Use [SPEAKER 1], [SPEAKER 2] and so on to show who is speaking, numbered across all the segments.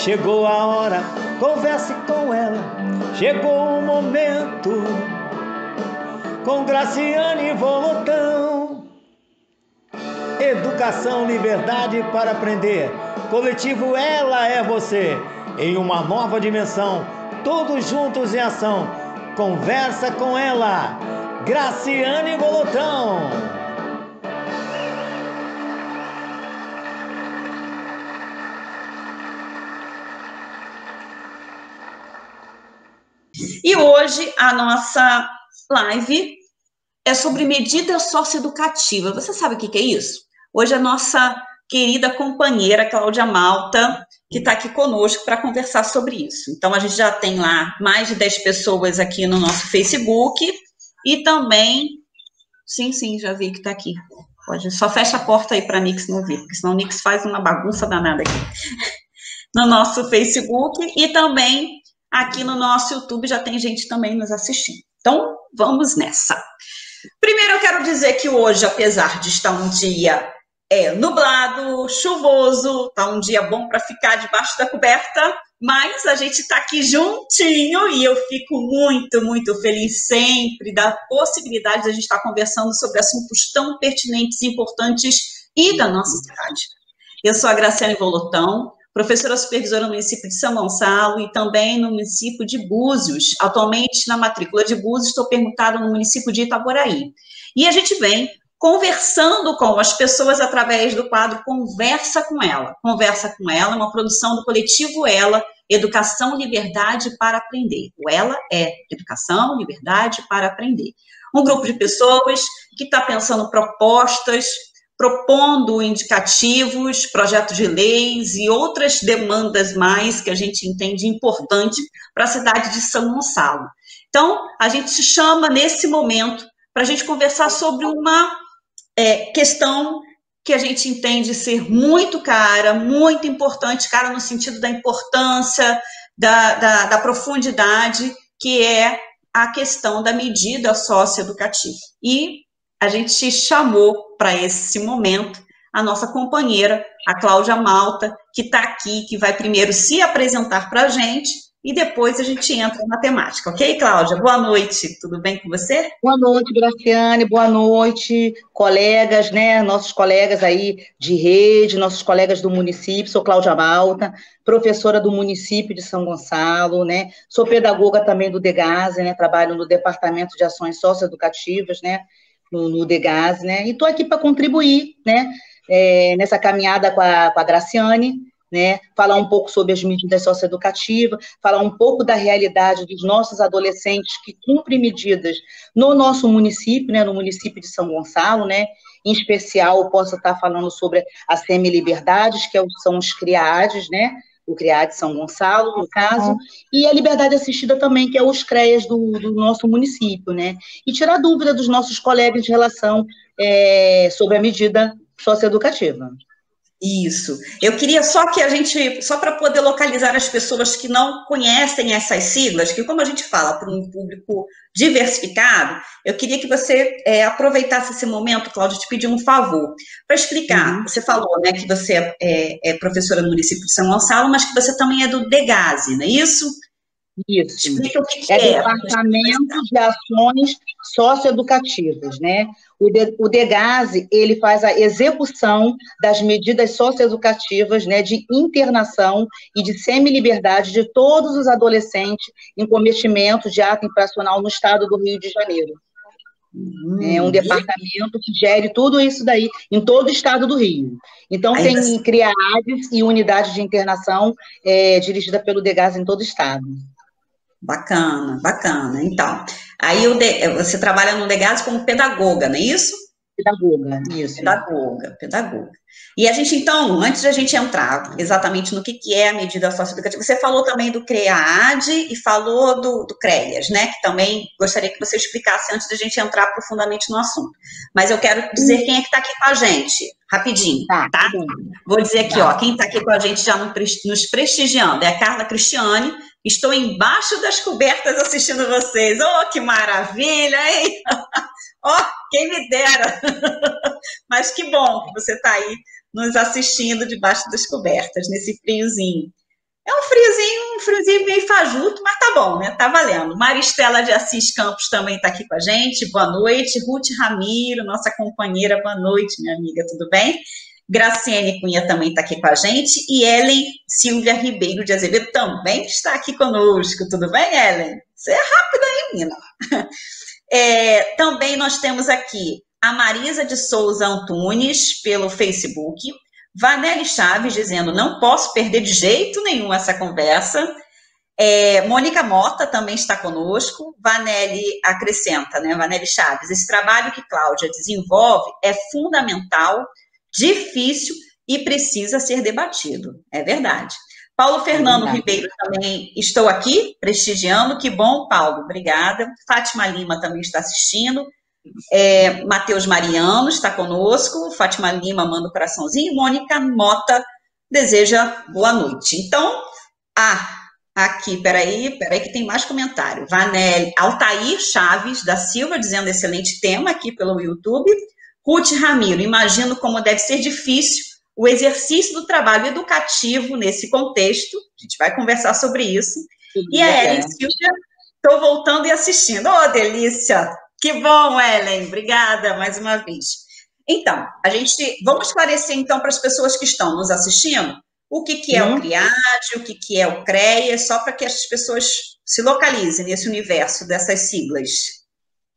[SPEAKER 1] chegou a hora, converse com ela. Chegou o momento, com Graciane Volotão. Educação, liberdade para aprender. Coletivo Ela é Você. Em uma nova dimensão, todos juntos em ação. Conversa com ela, Graciane Volotão.
[SPEAKER 2] Hoje a nossa live é sobre medida socioeducativa. Você sabe o que é isso? Hoje a nossa querida companheira Cláudia Malta, que está aqui conosco para conversar sobre isso. Então, a gente já tem lá mais de 10 pessoas aqui no nosso Facebook e também. Sim, sim, já vi que está aqui. Pode, só fecha a porta aí para a Nix não vir, porque senão o Nix faz uma bagunça danada aqui. No nosso Facebook e também aqui no nosso YouTube já tem gente também nos assistindo. Então, vamos nessa. Primeiro, eu quero dizer que hoje, apesar de estar um dia é, nublado, chuvoso, tá um dia bom para ficar debaixo da coberta, mas a gente está aqui juntinho e eu fico muito, muito feliz sempre da possibilidade de a gente estar conversando sobre assuntos tão pertinentes importantes e da nossa cidade. Eu sou a Graciane Volotão, professora supervisora no município de São Gonçalo e também no município de Búzios. Atualmente, na matrícula de Búzios, estou perguntada no município de Itaboraí. E a gente vem conversando com as pessoas através do quadro Conversa com Ela. Conversa com Ela, uma produção do coletivo Ela, Educação, Liberdade para Aprender. O Ela é Educação, Liberdade para Aprender. Um grupo de pessoas que está pensando propostas, propondo indicativos, projetos de leis e outras demandas mais que a gente entende importante para a cidade de São Gonçalo. Então, a gente se chama nesse momento para a gente conversar sobre uma é, questão que a gente entende ser muito cara, muito importante, cara no sentido da importância, da, da, da profundidade, que é a questão da medida socioeducativa. E a gente chamou para esse momento a nossa companheira, a Cláudia Malta, que está aqui, que vai primeiro se apresentar para a gente e depois a gente entra na temática, ok, Cláudia? Boa noite, tudo bem com você?
[SPEAKER 3] Boa noite, Graciane, boa noite, colegas, né, nossos colegas aí de rede, nossos colegas do município, sou Cláudia Malta, professora do município de São Gonçalo, né, sou pedagoga também do DEGASE, né, trabalho no Departamento de Ações Socioeducativas, né, no, no DEGAS, né? E estou aqui para contribuir, né? É, nessa caminhada com a, com a Graciane, né? Falar um pouco sobre as medidas socioeducativas, falar um pouco da realidade dos nossos adolescentes que cumprem medidas no nosso município, né? No município de São Gonçalo, né? Em especial, posso estar falando sobre a semi-liberdades, que é são os CRIADES, né? O CREAD São Gonçalo, no caso, e a liberdade assistida também, que é os CREAS do, do nosso município, né? E tirar dúvida dos nossos colegas em relação é, sobre a medida socioeducativa.
[SPEAKER 2] Isso. Eu queria só que a gente, só para poder localizar as pessoas que não conhecem essas siglas, que como a gente fala para um público diversificado, eu queria que você é, aproveitasse esse momento, Cláudia, te pedir um favor, para explicar. Uhum. Você falou né, que você é, é, é, professora no município de São Gonçalo, mas que você também é do DEGASE, não é isso?
[SPEAKER 3] Isso. Explica o que, é. É Departamento de Ações Socioeducativas, né? O, de, o DEGASE, ele faz a execução das medidas socioeducativas, né, de internação e de semi-liberdade de todos os adolescentes em cometimento de ato infracional no estado do Rio de Janeiro. Hum, é um departamento que gere tudo isso daí em todo o estado do Rio. Então, tem assim... CRIADES e unidade de internação é, dirigida pelo DEGAS em todo o estado.
[SPEAKER 2] Bacana, bacana. Então, aí você trabalha no Legado como pedagoga, não é isso?
[SPEAKER 3] Pedagoga, isso.
[SPEAKER 2] Pedagoga, pedagoga. E a gente, então, antes de a gente entrar exatamente no que, que é a medida socioeducativa, você falou também do CREAD e falou do, do CREAS, né? Que também gostaria que você explicasse antes de a gente entrar profundamente no assunto. Mas eu quero dizer quem é que está aqui com a gente, rapidinho, tá? tá? Vou dizer aqui, tá. ó, quem está aqui com a gente já nos prestigiando é a Carla Cristiane, Estou embaixo das cobertas assistindo vocês. Oh, que maravilha, hein? oh, quem me dera! Mas que bom que você está aí nos assistindo debaixo das cobertas, nesse friozinho. É um friozinho, um friozinho meio fajuto, mas tá bom, né? Tá valendo. Maristela de Assis Campos também está aqui com a gente. Boa noite. Ruth Ramiro, nossa companheira, boa noite, minha amiga, tudo bem? Graciane Cunha também está aqui com a gente. E Ellen Silvia Ribeiro de Azevedo também está aqui conosco. Tudo bem, Ellen? Você é rápida, hein, menina? É, também nós temos aqui a Marisa de Souza Antunes pelo Facebook. Vanelli Chaves dizendo: não posso perder de jeito nenhum essa conversa. É, Mônica Mota também está conosco. Vanelli acrescenta, né? Vanelli Chaves, esse trabalho que Cláudia desenvolve é fundamental, difícil e precisa ser debatido. É verdade. Paulo Fernando é Ribeiro também estou aqui prestigiando. Que bom, Paulo. Obrigada. Fátima Lima também está assistindo. É, Matheus Mariano está conosco, Fátima Lima manda um coraçãozinho, Mônica Mota deseja boa noite. Então, ah, aqui, peraí, peraí que tem mais comentário. Vanelli, Altair Chaves da Silva dizendo excelente tema aqui pelo YouTube. Ruth Ramiro, imagino como deve ser difícil o exercício do trabalho educativo nesse contexto. A gente vai conversar sobre isso. e a Ellen Silvia, estou voltando e assistindo. Oh, delícia! Que bom, Ellen. Obrigada mais uma vez. Então, a gente vamos esclarecer então para as pessoas que estão nos assistindo o que, que é hum. o CRIAD, o que, que é o CREA, só para que as pessoas se localizem nesse universo dessas siglas.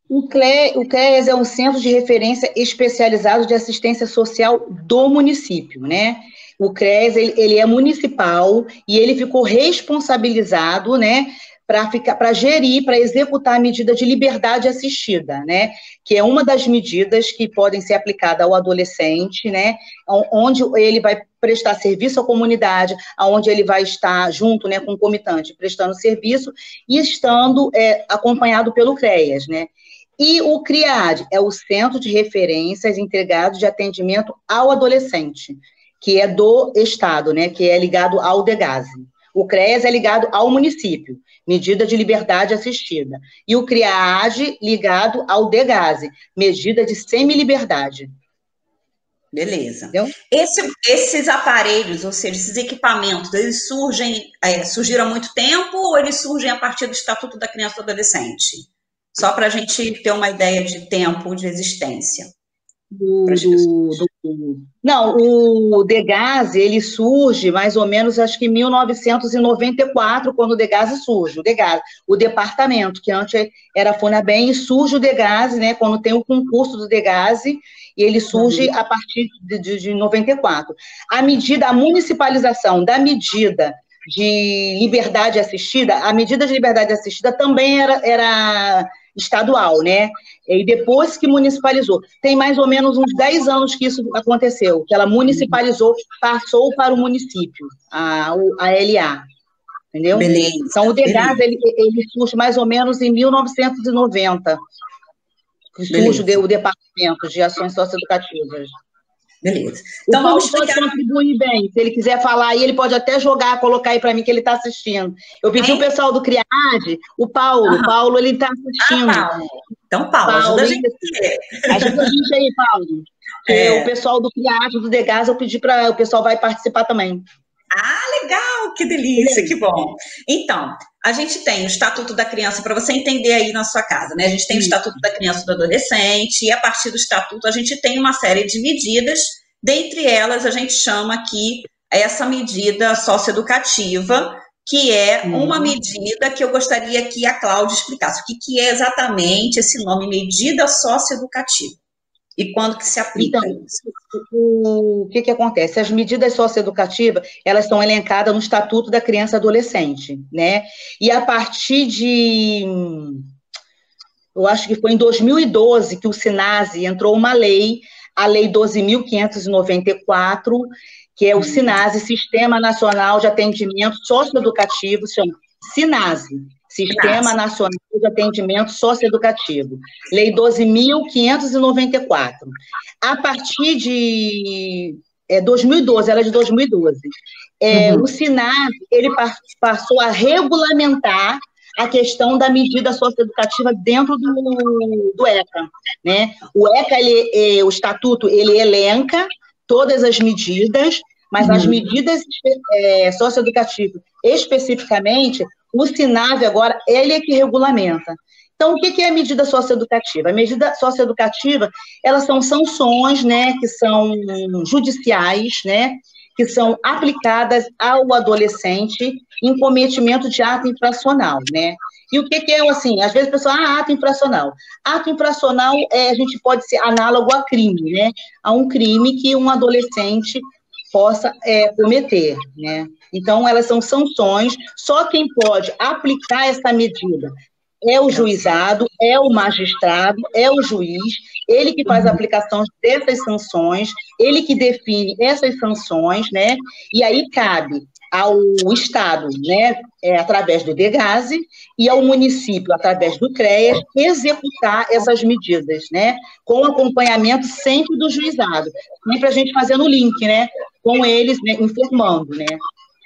[SPEAKER 3] O, CRE, o CREAS é um centro de referência especializado de assistência social do município, né? O CREAS, ele, ele é municipal e ele ficou responsabilizado, né, para ficar para gerir, para executar a medida de liberdade assistida, né? Que é uma das medidas que podem ser aplicadas ao adolescente, né? Onde ele vai prestar serviço à comunidade, aonde ele vai estar junto, né, com o comitante, prestando serviço e estando é, acompanhado pelo CREAS, né? E o CRIAD é o Centro de Referências Integrados de Atendimento ao Adolescente, que é do Estado, né, que é ligado ao DEGASE. O CREAS é ligado ao município medida de liberdade assistida. E o CRIAGE ligado ao DEGASE, medida de semi-liberdade.
[SPEAKER 2] Beleza. Esse, esses aparelhos, ou seja, esses equipamentos, eles surgem, é, surgiram há muito tempo ou eles surgem a partir do Estatuto da Criança e do Adolescente? Só para a gente ter uma ideia de tempo de existência.
[SPEAKER 3] Do, do, do, não, o Degaze, ele surge mais ou menos, acho que em 1994, quando o Degaze surge, o Degaze, o departamento, que antes era FUNABEM, e surge o Degaze, né, quando tem o concurso do Degaze, e ele surge a partir de, de, de 94. A medida, a municipalização da medida de liberdade assistida, a medida de liberdade assistida também era, era estadual, né? E depois que municipalizou. Tem mais ou menos uns 10 anos que isso aconteceu, que ela municipalizou, passou para o município, a, a LA. Entendeu? Beleza, então, o DEGAS, ele, ele surge mais ou menos em 1990, que surge o, o Departamento de Ações Socioeducativas.
[SPEAKER 2] Beleza.
[SPEAKER 3] Então o vamos explicar. pode contribuir bem. Se ele quiser falar aí, ele pode até jogar, colocar aí para mim que ele está assistindo. Eu pedi o pessoal do Criade, o Paulo. O Paulo, ele está assistindo. Ah,
[SPEAKER 2] Paulo. Então, Paulo, Paulo, ajuda a gente.
[SPEAKER 3] Ajuda a gente aí, Paulo. É. O pessoal do Criade, do Degas, eu pedi para o pessoal vai participar também.
[SPEAKER 2] Ah, legal, que delícia, que bom. Então, a gente tem o Estatuto da Criança, para você entender aí na sua casa, né? A gente tem o Estatuto da Criança e do Adolescente, e a partir do Estatuto a gente tem uma série de medidas, dentre elas a gente chama aqui essa medida socioeducativa, que é uma uhum. medida que eu gostaria que a Cláudia explicasse. O que, que é exatamente esse nome, medida socioeducativa? E quando que se aplica então, isso?
[SPEAKER 3] O que, que acontece? As medidas socioeducativas, elas são elencadas no Estatuto da Criança e Adolescente, né? E a partir de, eu acho que foi em 2012 que o SINASE entrou uma lei, a Lei 12.594, que é o SINASE, Sistema Nacional de Atendimento Socioeducativo, chama SINASE, Sistema Nacional de Atendimento Socioeducativo, Lei 12.594. A partir de é, 2012, ela é de 2012, é, uhum. o SINAV ele passou a regulamentar a questão da medida socioeducativa dentro do, do ECA. Né? O ECA, ele, é, o estatuto, ele elenca todas as medidas, mas uhum. as medidas é, socioeducativas, especificamente, o SINAV agora, ele é que regulamenta. Então, o que é a medida socioeducativa? A medida socioeducativa, elas são sanções, né, que são judiciais, né, que são aplicadas ao adolescente em cometimento de ato infracional, né? E o que, que é assim? Às vezes a pessoa, ah, ato infracional. Ato infracional é, a gente pode ser análogo a crime, né? A um crime que um adolescente possa é, cometer, né? Então, elas são sanções, só quem pode aplicar essa medida é o juizado, é o magistrado, é o juiz, ele que faz a uhum. aplicação dessas sanções, ele que define essas sanções, né? E aí cabe ao Estado, né, é, através do DEGASE, e ao município, através do CREAS, executar essas medidas, né, com acompanhamento sempre do juizado, sempre a gente fazendo o link, né, com eles, né, informando, né.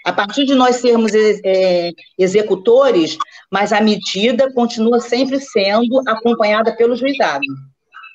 [SPEAKER 3] A partir de nós sermos é, executores, mas a medida continua sempre sendo acompanhada pelo juizado.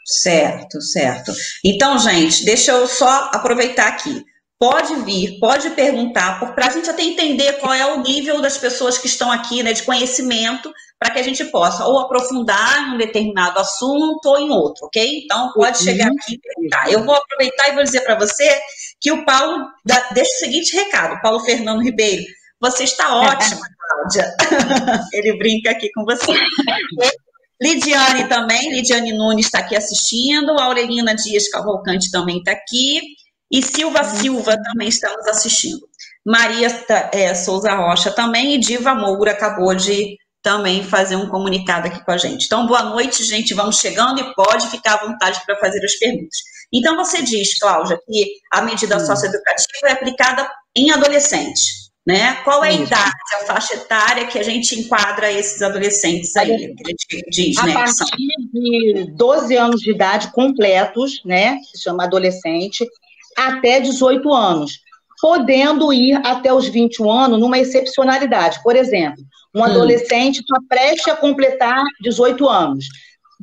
[SPEAKER 2] Certo, certo. Então, gente, deixa eu só aproveitar aqui. Pode vir, pode perguntar, para a gente até entender qual é o nível das pessoas que estão aqui, né, de conhecimento, para que a gente possa ou aprofundar em um determinado assunto ou em outro, ok? Então, pode uhum. chegar aqui e perguntar. Eu vou aproveitar e vou dizer para você que o Paulo dá, deixa o seguinte recado, Paulo Fernando Ribeiro, você está ótima, Cláudia. Ele brinca aqui com você. Lidiane também, Lidiane Nunes está aqui assistindo, Aurelina Dias Cavalcante também está aqui, e Silva Silva também está nos assistindo. Maria é, Souza Rocha também, e Diva Moura acabou de também fazer um comunicado aqui com a gente. Então, boa noite, gente. Vamos chegando e pode ficar à vontade para fazer as perguntas. Então, você diz, Cláudia, que a medida socioeducativa é aplicada em adolescentes. Né? Qual é a idade, a faixa etária que a gente enquadra esses adolescentes aí? Que a gente diz,
[SPEAKER 3] a né, partir de 12 anos de idade completos, né? Se chama adolescente, até 18 anos podendo ir até os 21 anos numa excepcionalidade. Por exemplo, um hum. adolescente está prestes a completar 18 anos.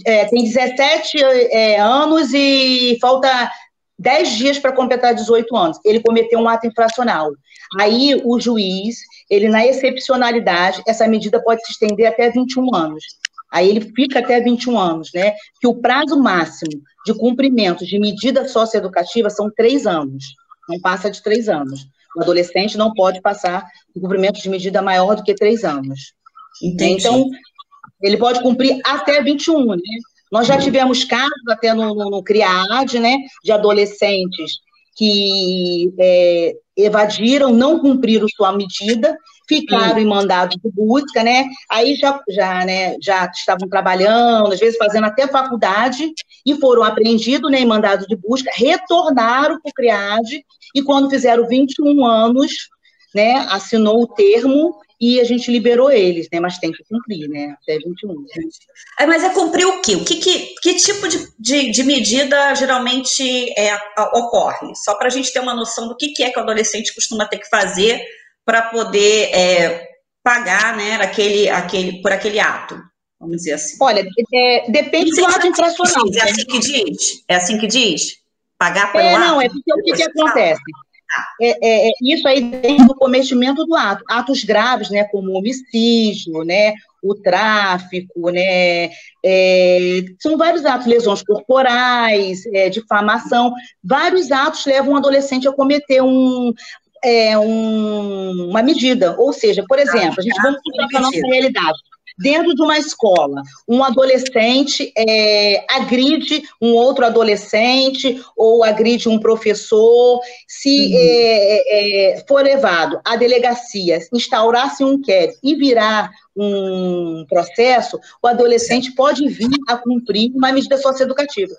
[SPEAKER 3] É, tem 17 é, anos e falta 10 dias para completar 18 anos. Ele cometeu um ato infracional. Aí o juiz, ele na excepcionalidade, essa medida pode se estender até 21 anos. Aí ele fica até 21 anos, né? Que o prazo máximo de cumprimento de medida socioeducativa são três anos não passa de três anos. O adolescente não pode passar um cumprimento de medida maior do que três anos. Entendi. Então, ele pode cumprir até 21, né? Nós já tivemos casos até no, no, no CRIAD, né, de adolescentes que é, evadiram, não cumpriram sua medida, ficaram Sim. em mandado de busca, né? Aí já, já, né, já estavam trabalhando, às vezes fazendo até faculdade, e foram apreendidos né, em mandado de busca, retornaram para o CRIAD, e quando fizeram 21 anos, né, assinou o termo e a gente liberou eles, né? Mas tem que cumprir, né? Até 21.
[SPEAKER 2] É, mas é cumprir o quê? O que, que, que tipo de, de, de medida geralmente é, ocorre? Só para a gente ter uma noção do que, que é que o adolescente costuma ter que fazer para poder é, pagar né, aquele, aquele, por aquele ato. Vamos dizer assim.
[SPEAKER 3] Olha, é, depende do ato infracional.
[SPEAKER 2] É assim que diz? É assim que diz? Pagar pelo
[SPEAKER 3] é,
[SPEAKER 2] ato?
[SPEAKER 3] Não, é porque o que, que acontece? É, é, é, isso aí dentro do cometimento do ato. Atos graves, né, como homicídio, né, o tráfico, né, é, são vários atos, lesões corporais, é, difamação, vários atos levam um adolescente a cometer um, é, um, uma medida. Ou seja, por exemplo, a gente vamos para a nossa realidade dentro de uma escola, um adolescente é, agride um outro adolescente ou agride um professor, se uhum. é, é, for levado à delegacia, instaurar-se um inquérito e virar um processo, o adolescente pode vir a cumprir uma medida socioeducativa.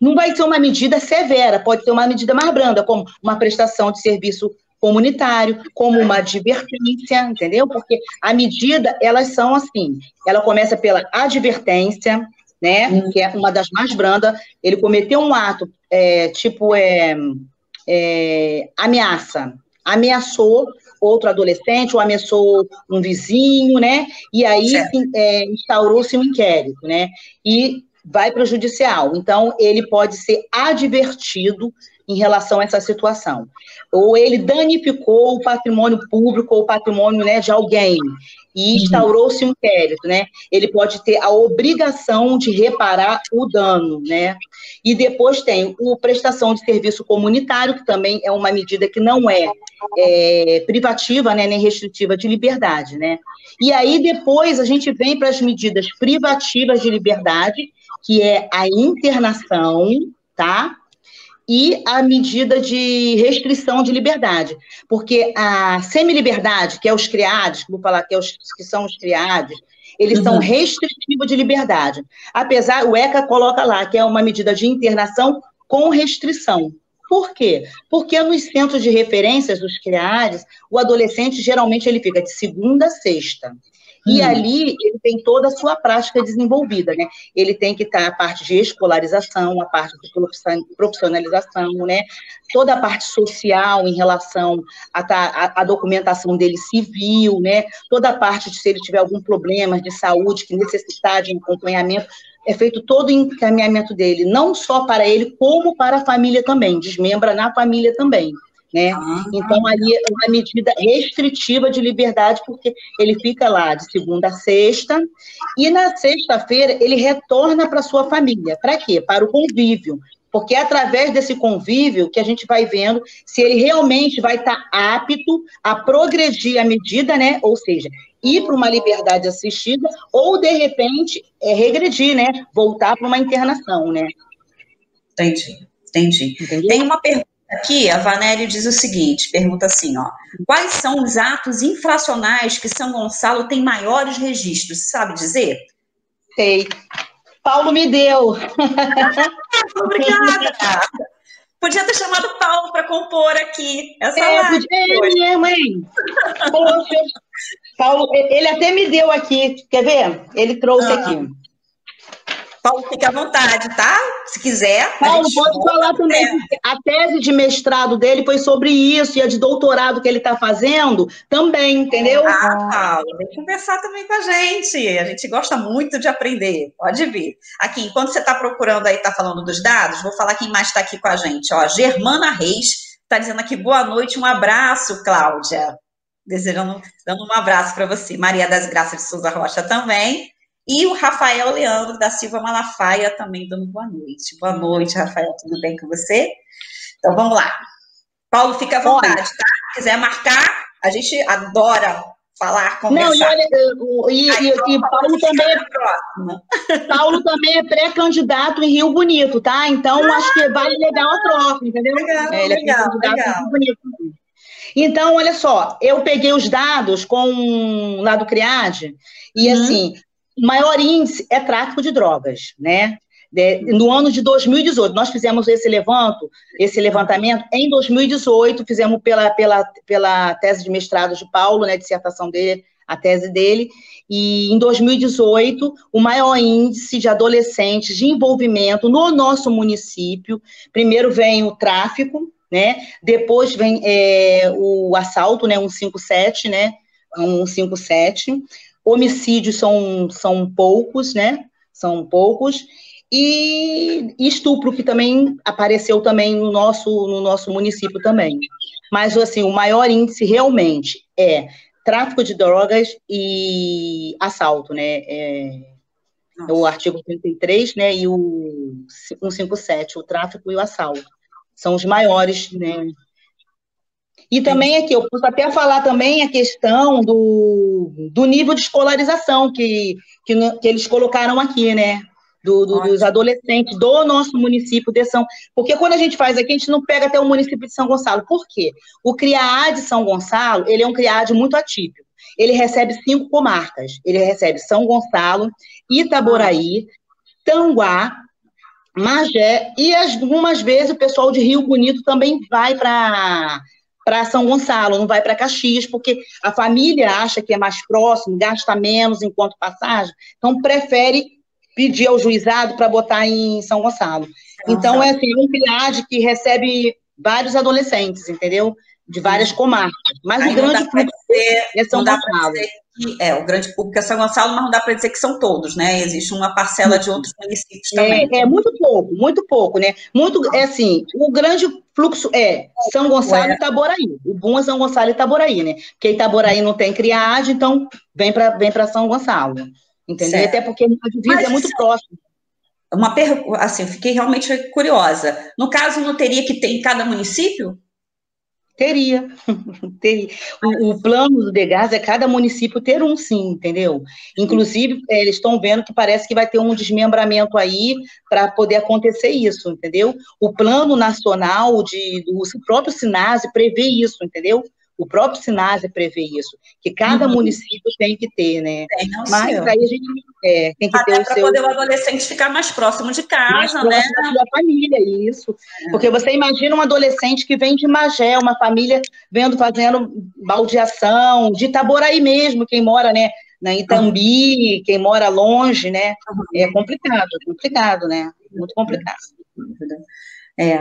[SPEAKER 3] Não vai ser uma medida severa, pode ser uma medida mais branda, como uma prestação de serviço comunitário, como uma advertência, entendeu? Porque a medida, elas são assim, ela começa pela advertência, né, hum. que é uma das mais brandas, ele cometeu um ato, é, tipo, é, é, ameaça, ameaçou outro adolescente, ou ameaçou um vizinho, né, e aí é, instaurou-se um inquérito, né, e vai para o judicial. Então, ele pode ser advertido em relação a essa situação. Ou ele danificou o patrimônio público ou o patrimônio né, de alguém e uhum. instaurou-se um inquérito, né? Ele pode ter a obrigação de reparar o dano, né? E depois tem o prestação de serviço comunitário, que também é uma medida que não é, é privativa, né, nem restritiva de liberdade, né? E aí depois a gente vem para as medidas privativas de liberdade, que é a internação, tá? E a medida de restrição de liberdade. Porque a semi-liberdade, que é os criados, vou falar que, é os, que são os criados, eles uhum. são restritivos de liberdade. Apesar, o ECA coloca lá que é uma medida de internação com restrição. Por quê? Porque nos centros de referências dos criados, o adolescente geralmente ele fica de segunda a sexta. E hum. ali ele tem toda a sua prática desenvolvida, né? Ele tem que estar a parte de escolarização, a parte de profissionalização, né? Toda a parte social em relação à, à, à documentação dele civil, né? Toda a parte de se ele tiver algum problema de saúde que necessitar de acompanhamento, é feito todo o encaminhamento dele, não só para ele, como para a família também, desmembra na família também né? Ah, então, ali é uma medida restritiva de liberdade, porque ele fica lá de segunda a sexta, e na sexta-feira ele retorna para sua família. Para quê? Para o convívio. Porque é através desse convívio que a gente vai vendo se ele realmente vai estar apto a progredir a medida, né? Ou seja, ir para uma liberdade assistida, ou de repente é, regredir, né? Voltar para uma internação, né?
[SPEAKER 2] Entendi, entendi. Entendeu? Tem uma pergunta Aqui, a Vanério diz o seguinte, pergunta assim, ó, quais são os atos infracionais que São Gonçalo tem maiores registros, sabe dizer?
[SPEAKER 3] Sei. Paulo me deu.
[SPEAKER 2] Obrigada. Podia ter chamado Paulo para compor aqui essa é, live.
[SPEAKER 3] Podia, é mesmo, Poxa, Paulo, ele até me deu aqui, quer ver? Ele trouxe ah. aqui.
[SPEAKER 2] Paulo, fique à vontade, tá? Se quiser.
[SPEAKER 3] Paulo, pode falar também. A tese de mestrado dele foi sobre isso, e a de doutorado que ele está fazendo também, entendeu?
[SPEAKER 2] Ah, Paulo, vem conversar também com a gente. A gente gosta muito de aprender. Pode vir. Aqui, enquanto você está procurando aí, está falando dos dados, vou falar quem mais está aqui com a gente. Ó, Germana Reis está dizendo aqui boa noite, um abraço, Cláudia. Desejando, dando um abraço para você. Maria das Graças de Souza Rocha também. E o Rafael Leandro da Silva Malafaia também dando boa noite. Boa noite, Rafael, tudo bem com você? Então vamos lá. Paulo, fica à vontade, tá? Se quiser marcar, a gente adora falar, conversar. Não, e olha,
[SPEAKER 3] e, Aí, e, e Paulo também é, Paulo também é pré-candidato em Rio Bonito, tá? Então ah, acho que vale legal a troca, entendeu?
[SPEAKER 2] Legal, é, ele é legal, legal. em Rio Bonito.
[SPEAKER 3] Então, olha só, eu peguei os dados com lá do CRIAD, e uhum. assim, maior índice é tráfico de drogas, né? No ano de 2018, nós fizemos esse levanto, esse levantamento em 2018, fizemos pela, pela, pela tese de mestrado de Paulo, né, dissertação dele, a tese dele, e em 2018, o maior índice de adolescentes de envolvimento no nosso município, primeiro vem o tráfico, né, depois vem é, o assalto, né, 157, né, 157, Homicídios são, são poucos, né? São poucos. E estupro, que também apareceu também no nosso, no nosso município também. Mas, assim, o maior índice realmente é tráfico de drogas e assalto, né? É, o artigo 33, né, e o 157, o tráfico e o assalto. São os maiores, né, e também aqui, eu posso até falar também a questão do, do nível de escolarização que, que, que eles colocaram aqui, né? Do, do, dos adolescentes do nosso município de São... Porque quando a gente faz aqui, a gente não pega até o município de São Gonçalo. Por quê? O CRIAD São Gonçalo, ele é um CRIAD muito atípico. Ele recebe cinco comarcas. Ele recebe São Gonçalo, Itaboraí, Tanguá, Magé, e algumas vezes o pessoal de Rio Bonito também vai para para São Gonçalo, não vai para Caxias, porque a família acha que é mais próximo, gasta menos enquanto passagem, então prefere pedir ao juizado para botar em São Gonçalo. Então, é assim, um criade que recebe vários adolescentes, entendeu? De várias comarcas. Mas Aí o grande
[SPEAKER 2] fluxo é São
[SPEAKER 3] Gonçalo.
[SPEAKER 2] Que é o grande público é São Gonçalo, mas não dá para dizer que são todos, né? Existe uma parcela de outros municípios também.
[SPEAKER 3] É, é muito pouco, muito pouco, né? Muito, é assim, o grande fluxo é São Gonçalo Ué. e Itaboraí. O bom é São Gonçalo e Itaboraí, né? Porque Itaboraí não tem criade, então vem para vem São Gonçalo. Entendeu? Certo. Até porque a divisa Mas, é muito próxima.
[SPEAKER 2] Uma pergunta, assim, fiquei realmente curiosa. No caso, não teria que ter em cada município?
[SPEAKER 3] Teria, teria. O, o, plano do Degas é cada município ter um sim, entendeu? Inclusive, é, eles estão vendo que parece que vai ter um desmembramento aí para poder acontecer isso, entendeu? O plano nacional de, do próprio Sinase prevê isso, entendeu? O próprio Sinase prevê isso, que cada uhum. município tem que ter, né? Tem, não Mas aí a gente é, tem que
[SPEAKER 2] Até
[SPEAKER 3] ter
[SPEAKER 2] para seu... poder o adolescente ficar mais próximo de casa, mais
[SPEAKER 3] próximo
[SPEAKER 2] né?
[SPEAKER 3] da família, isso. É. Porque você imagina um adolescente que vem de Magé, uma família vendo, fazendo baldeação, de Itaboraí mesmo, quem mora, né? Na Itambi, uhum. quem mora longe, né? Uhum. É complicado, complicado, né? Muito complicado.
[SPEAKER 2] É.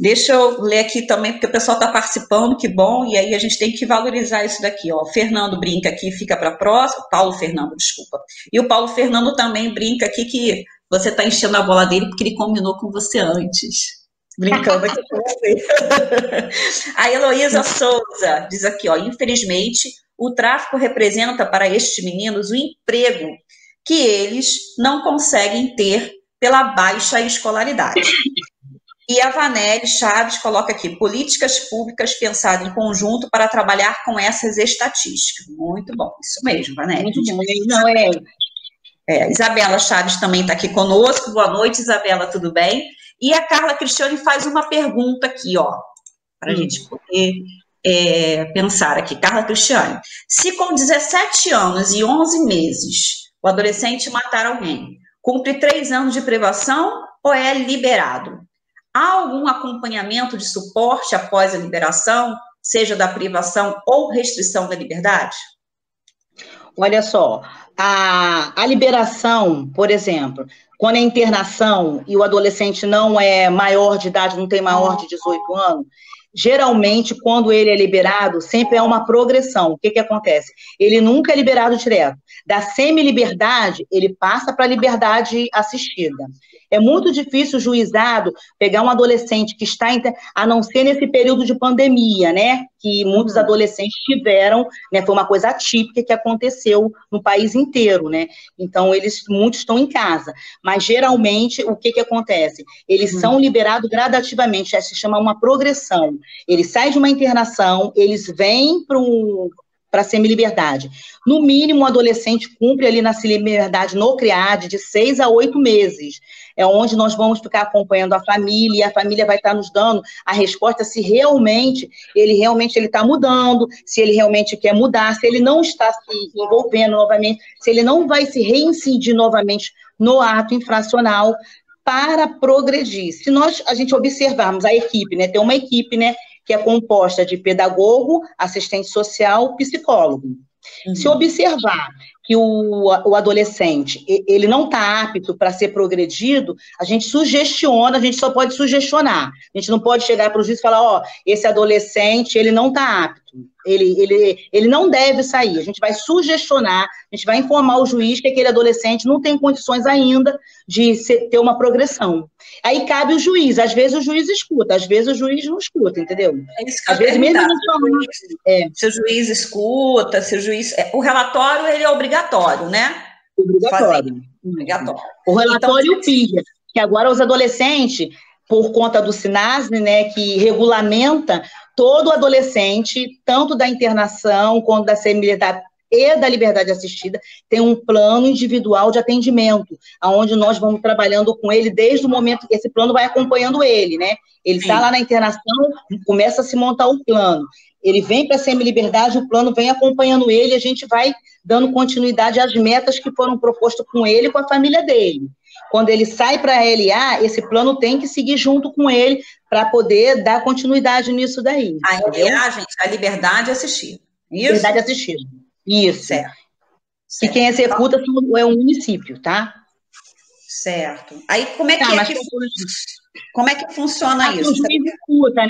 [SPEAKER 2] Deixa eu ler aqui também, porque o pessoal está participando, que bom, e aí a gente tem que valorizar isso daqui, ó. Fernando brinca aqui, fica para próxima. Paulo Fernando, desculpa. E o Paulo Fernando também brinca aqui que você está enchendo a bola dele porque ele combinou com você antes. Brincando aqui com você. a Heloísa Souza diz aqui, ó, infelizmente, o tráfico representa para estes meninos o emprego que eles não conseguem ter pela baixa escolaridade. E a Vanelli Chaves coloca aqui: políticas públicas pensadas em conjunto para trabalhar com essas estatísticas. Muito bom, isso mesmo, Vanelli. Muito bom, não é. é. Isabela Chaves também está aqui conosco. Boa noite, Isabela, tudo bem? E a Carla Cristiane faz uma pergunta aqui, ó, para a hum. gente poder é, pensar aqui. Carla Cristiane, se com 17 anos e 11 meses o adolescente matar alguém, cumpre três anos de privação ou é liberado? Há algum acompanhamento de suporte após a liberação, seja da privação ou restrição da liberdade?
[SPEAKER 3] Olha só, a, a liberação, por exemplo, quando é internação e o adolescente não é maior de idade, não tem maior de 18 anos, geralmente, quando ele é liberado, sempre é uma progressão. O que, que acontece? Ele nunca é liberado direto. Da semi-liberdade, ele passa para a liberdade assistida. É muito difícil o juizado pegar um adolescente que está, a não ser nesse período de pandemia, né? Que muitos uhum. adolescentes tiveram, né? Foi uma coisa atípica que aconteceu no país inteiro, né? Então, eles, muitos estão em casa. Mas, geralmente, o que que acontece? Eles uhum. são liberados gradativamente, é, se chama uma progressão. Eles saem de uma internação, eles vêm para um para semi-liberdade. No mínimo, o adolescente cumpre ali na semi-liberdade no CRIAD de seis a oito meses é onde nós vamos ficar acompanhando a família, e a família vai estar nos dando a resposta se realmente ele realmente ele está mudando, se ele realmente quer mudar, se ele não está se envolvendo novamente, se ele não vai se reincidir novamente no ato infracional para progredir. Se nós a gente observarmos a equipe, né, tem uma equipe, né, que é composta de pedagogo, assistente social, psicólogo. Uhum. Se observar que o, o adolescente ele não está apto para ser progredido, a gente sugestiona, a gente só pode sugestionar. A gente não pode chegar para o juiz e falar, ó, oh, esse adolescente ele não está apto, ele, ele, ele não deve sair. A gente vai sugestionar, a gente vai informar o juiz que aquele adolescente não tem condições ainda de ser, ter uma progressão. Aí cabe o juiz. Às vezes o juiz escuta, às vezes o juiz não escuta, entendeu?
[SPEAKER 2] É isso que às vezes mesmo não é. Se o juiz escuta, se o juiz. É, o relatório ele é obrigatório, né?
[SPEAKER 3] Obrigatório.
[SPEAKER 2] Obrigatório.
[SPEAKER 3] O relatório então, e o PIA, que agora os adolescentes, por conta do SINASNE, né, que regulamenta todo adolescente, tanto da internação quanto da semi-liberdade e da liberdade assistida, tem um plano individual de atendimento, aonde nós vamos trabalhando com ele desde o momento que esse plano vai acompanhando ele, né? Ele está lá na internação, começa a se montar o plano. Ele vem para a semi-liberdade, o plano vem acompanhando ele, a gente vai dando continuidade às metas que foram propostas com ele e com a família dele. Quando ele sai para a LA, esse plano tem que seguir junto com ele para poder dar continuidade nisso daí.
[SPEAKER 2] A LA, gente, a liberdade assistida.
[SPEAKER 3] Isso? Liberdade assistida. Isso. Certo. E quem executa é o município, tá?
[SPEAKER 2] Certo. Aí como é que, tá, é que como é que funciona ah, isso? O
[SPEAKER 3] juiz escuta, né?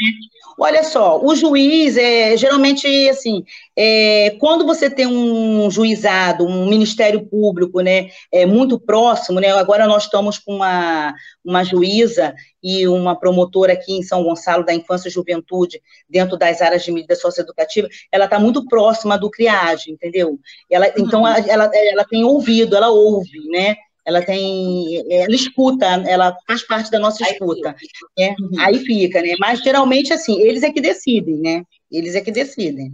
[SPEAKER 3] Olha só, o juiz é geralmente assim, é, quando você tem um juizado, um ministério público, né, é muito próximo, né? Agora nós estamos com uma, uma juíza e uma promotora aqui em São Gonçalo da Infância e Juventude, dentro das áreas de medida socioeducativa, ela está muito próxima do criagem, entendeu? Ela, então, uhum. ela, ela, ela tem ouvido, ela ouve, né? Ela tem, ela escuta, ela faz parte da nossa escuta. Aí, né? Uhum. Aí fica, né? Mas geralmente assim, eles é que decidem, né? Eles é que decidem.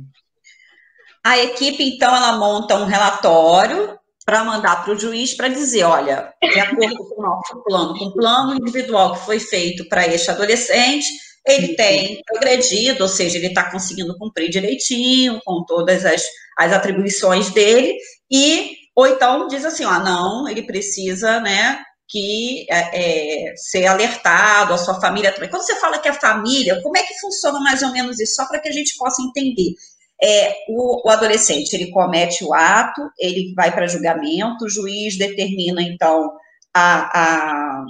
[SPEAKER 2] A equipe, então, ela monta um relatório para mandar para o juiz para dizer, olha, de acordo com o nosso plano, com o plano individual que foi feito para este adolescente, ele tem progredido, ou seja, ele está conseguindo cumprir direitinho com todas as, as atribuições dele, e ou então diz assim, ó, não, ele precisa, né, que é, é, ser alertado, a sua família também. Quando você fala que a família, como é que funciona mais ou menos isso? Só para que a gente possa entender. É, o, o, adolescente, ele comete o ato, ele vai para julgamento, o juiz determina, então, a, a,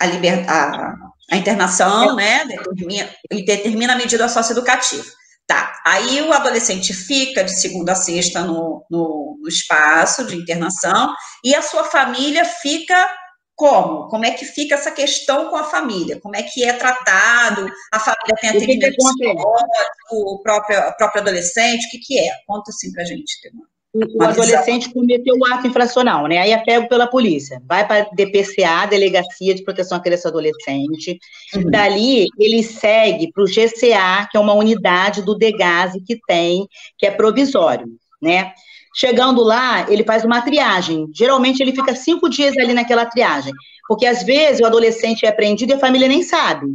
[SPEAKER 2] a, liber, a, a internação, né, determina, determina a medida socioeducativa. Tá, aí o adolescente fica de segunda a sexta no, no, no, espaço de internação e a sua família fica como? Como é que fica essa questão com a família? Como é que é tratado? A família tem atendimento psicológico, o próprio, o próprio adolescente, o que, que é? Conta assim pra gente, Temor
[SPEAKER 3] o, adolescente cometeu o ato infracional, né? Aí é pego pela polícia, vai para a DPCA, Delegacia de Proteção à Criança e Adolescente. Uhum. Dali ele segue para o GCA, que é uma unidade do DEGASE que tem, que é provisório, né? Chegando lá, ele faz uma triagem. Geralmente ele fica cinco dias ali naquela triagem, porque às vezes o adolescente é apreendido e a família nem sabe.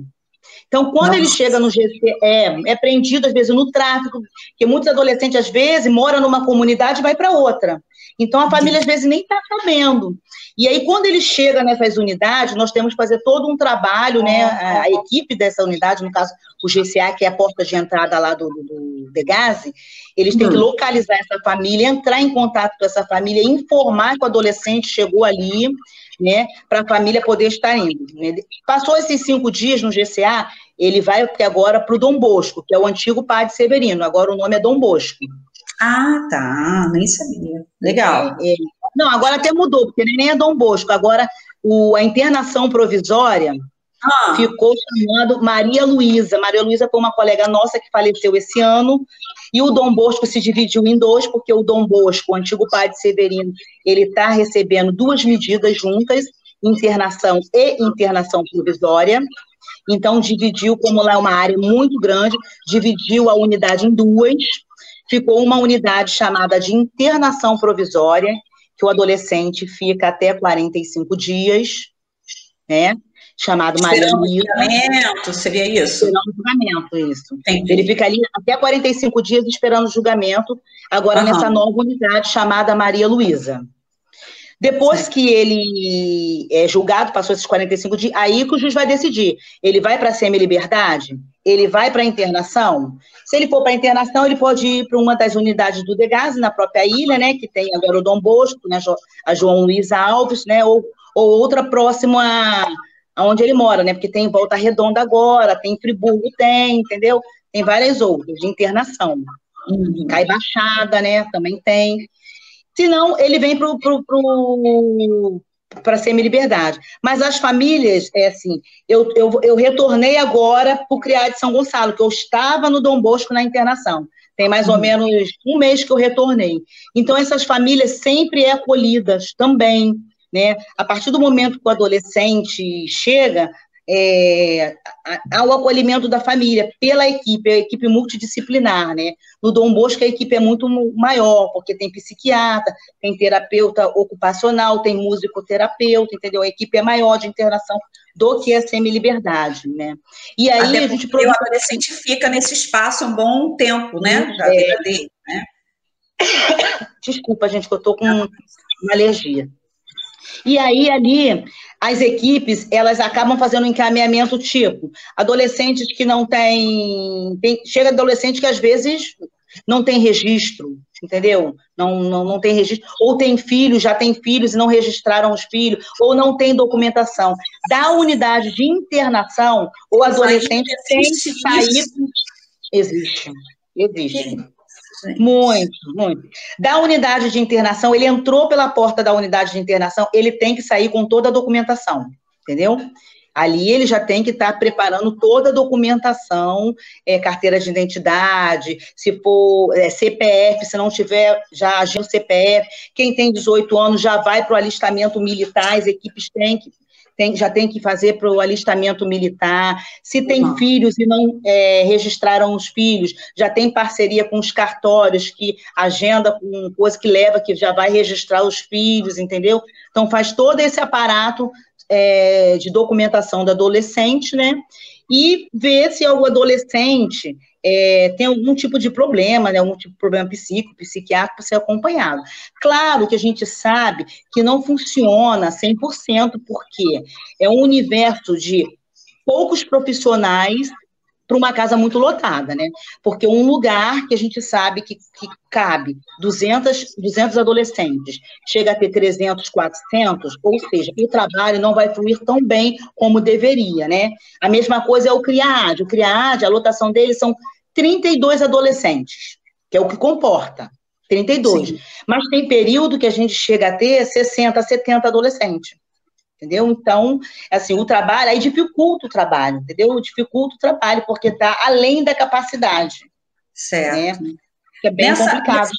[SPEAKER 3] Então, quando Nossa. ele chega no GC, é, é prendido, às vezes, no tráfico, porque muitos adolescentes, às vezes, moram numa comunidade e vai para outra. Então, a família, às vezes, nem está sabendo. E aí, quando ele chega nessas unidades, nós temos que fazer todo um trabalho, né? A, a equipe dessa unidade, no caso, o GCA, que é a porta de entrada lá do, do, do Degase, eles têm que uhum. localizar essa família, entrar em contato com essa família, informar que o adolescente chegou ali, né, para a família poder estar indo. Né? Passou esses cinco dias no GCA, ele vai agora para o Dom Bosco, que é o antigo padre Severino, agora o nome é Dom Bosco.
[SPEAKER 2] Ah, tá, nem sabia. Legal.
[SPEAKER 3] É, é. Não, agora até mudou, porque nem é Dom Bosco, agora o, a internação provisória ah. ficou chamando Maria Luísa. Maria Luísa foi uma colega nossa que faleceu esse ano, e o Dom Bosco se dividiu em dois, porque o Dom Bosco, o antigo padre Severino, ele está recebendo duas medidas juntas, internação e internação provisória. Então, dividiu, como lá é uma área muito grande, dividiu a unidade em duas. Ficou uma unidade chamada de internação provisória, que o adolescente fica até 45 dias, né? chamado Mariano
[SPEAKER 2] julgamento, seria isso?
[SPEAKER 3] Esperando julgamento, isso. Entendi. Ele fica ali até 45 dias esperando julgamento, agora uhum. nessa nova unidade chamada Maria Luísa. Depois que ele é julgado, passou esses 45 dias, aí que o juiz vai decidir. Ele vai para a semi-liberdade? Ele vai para a internação? Se ele for para a internação, ele pode ir para uma das unidades do Degase, na própria ilha, né, que tem agora o Dom Bosco, né, a João Luiz Alves, né, ou, ou outra próxima a, onde ele mora, né, porque tem Volta Redonda agora, tem Friburgo, tem, entendeu? Tem várias outras de internação. Uhum. Cai Baixada, né, também tem. Se não, ele vem para pro, pro, para semi-liberdade. Mas as famílias, é assim, eu, eu, eu retornei agora para o CRIA de São Gonçalo, que eu estava no Dom Bosco na internação. Tem mais ou uhum. menos um mês que eu retornei. Então, essas famílias sempre é acolhidas também. Né? A partir do momento que o adolescente chega, é, ao acolhimento da família pela equipe, a equipe multidisciplinar, né? No Dom Bosco a equipe é muito maior, porque tem psiquiatra, tem terapeuta ocupacional, tem musicoterapeuta, entendeu? A equipe é maior de internação do que a semi-liberdade, né?
[SPEAKER 2] E aí Até a gente... O adolescente fica nesse espaço um bom tempo, né? Já é... dele, né?
[SPEAKER 3] Desculpa, gente, que eu tô com uma alergia. E aí, ali, as equipes, elas acabam fazendo um encaminhamento tipo, adolescentes que não têm... Tem, chega adolescente que, às vezes, não tem registro, entendeu? Não, não, não tem registro, ou tem filhos, já tem filhos e não registraram os filhos, ou não tem documentação. Da unidade de internação, o adolescente tem que sair. Existe, existe. Muito, muito. Da unidade de internação, ele entrou pela porta da unidade de internação, ele tem que sair com toda a documentação, entendeu? Ali ele já tem que estar tá preparando toda a documentação, é, carteira de identidade, se for é, CPF, se não tiver já agindo CPF, quem tem 18 anos já vai para o alistamento militar, as equipes têm que tem, já tem que fazer para o alistamento militar. Se tem filhos e não é, registraram os filhos, já tem parceria com os cartórios que agenda com coisa que leva que já vai registrar os filhos, entendeu? Então faz todo esse aparato é, de documentação do adolescente, né? E ver se o adolescente é, tem algum tipo de problema, né, algum tipo de problema psíquico, psiquiátrico para ser acompanhado. Claro que a gente sabe que não funciona 100%, porque é um universo de poucos profissionais para uma casa muito lotada, né? Porque um lugar que a gente sabe que, que cabe 200, 200 adolescentes, chega a ter 300, 400, ou seja, o trabalho não vai fluir tão bem como deveria, né? A mesma coisa é o CRIAD. O CRIAD, a lotação dele são 32 adolescentes, que é o que comporta. 32. Sim. Mas tem período que a gente chega a ter 60, 70 adolescentes entendeu? Então, assim, o trabalho, aí dificulta o trabalho, entendeu? Dificulta o trabalho, porque está além da capacidade.
[SPEAKER 2] Certo.
[SPEAKER 3] Né? É bem Nessa, complicado.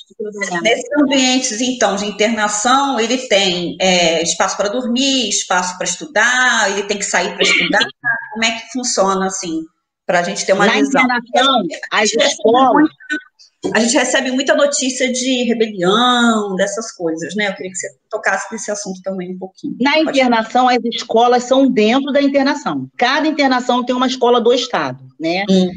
[SPEAKER 2] Nesses ambientes, então, de internação, ele tem é, espaço para dormir, espaço para estudar, ele tem que sair para estudar. Como é que funciona, assim, para a gente ter uma
[SPEAKER 3] Na
[SPEAKER 2] visão?
[SPEAKER 3] Internação, as escolas
[SPEAKER 2] a gente recebe muita notícia de rebelião, dessas coisas, né? Eu queria que você tocasse nesse assunto também um pouquinho.
[SPEAKER 3] Na Pode internação, as escolas são dentro da internação. Cada internação tem uma escola do Estado, né? Uhum.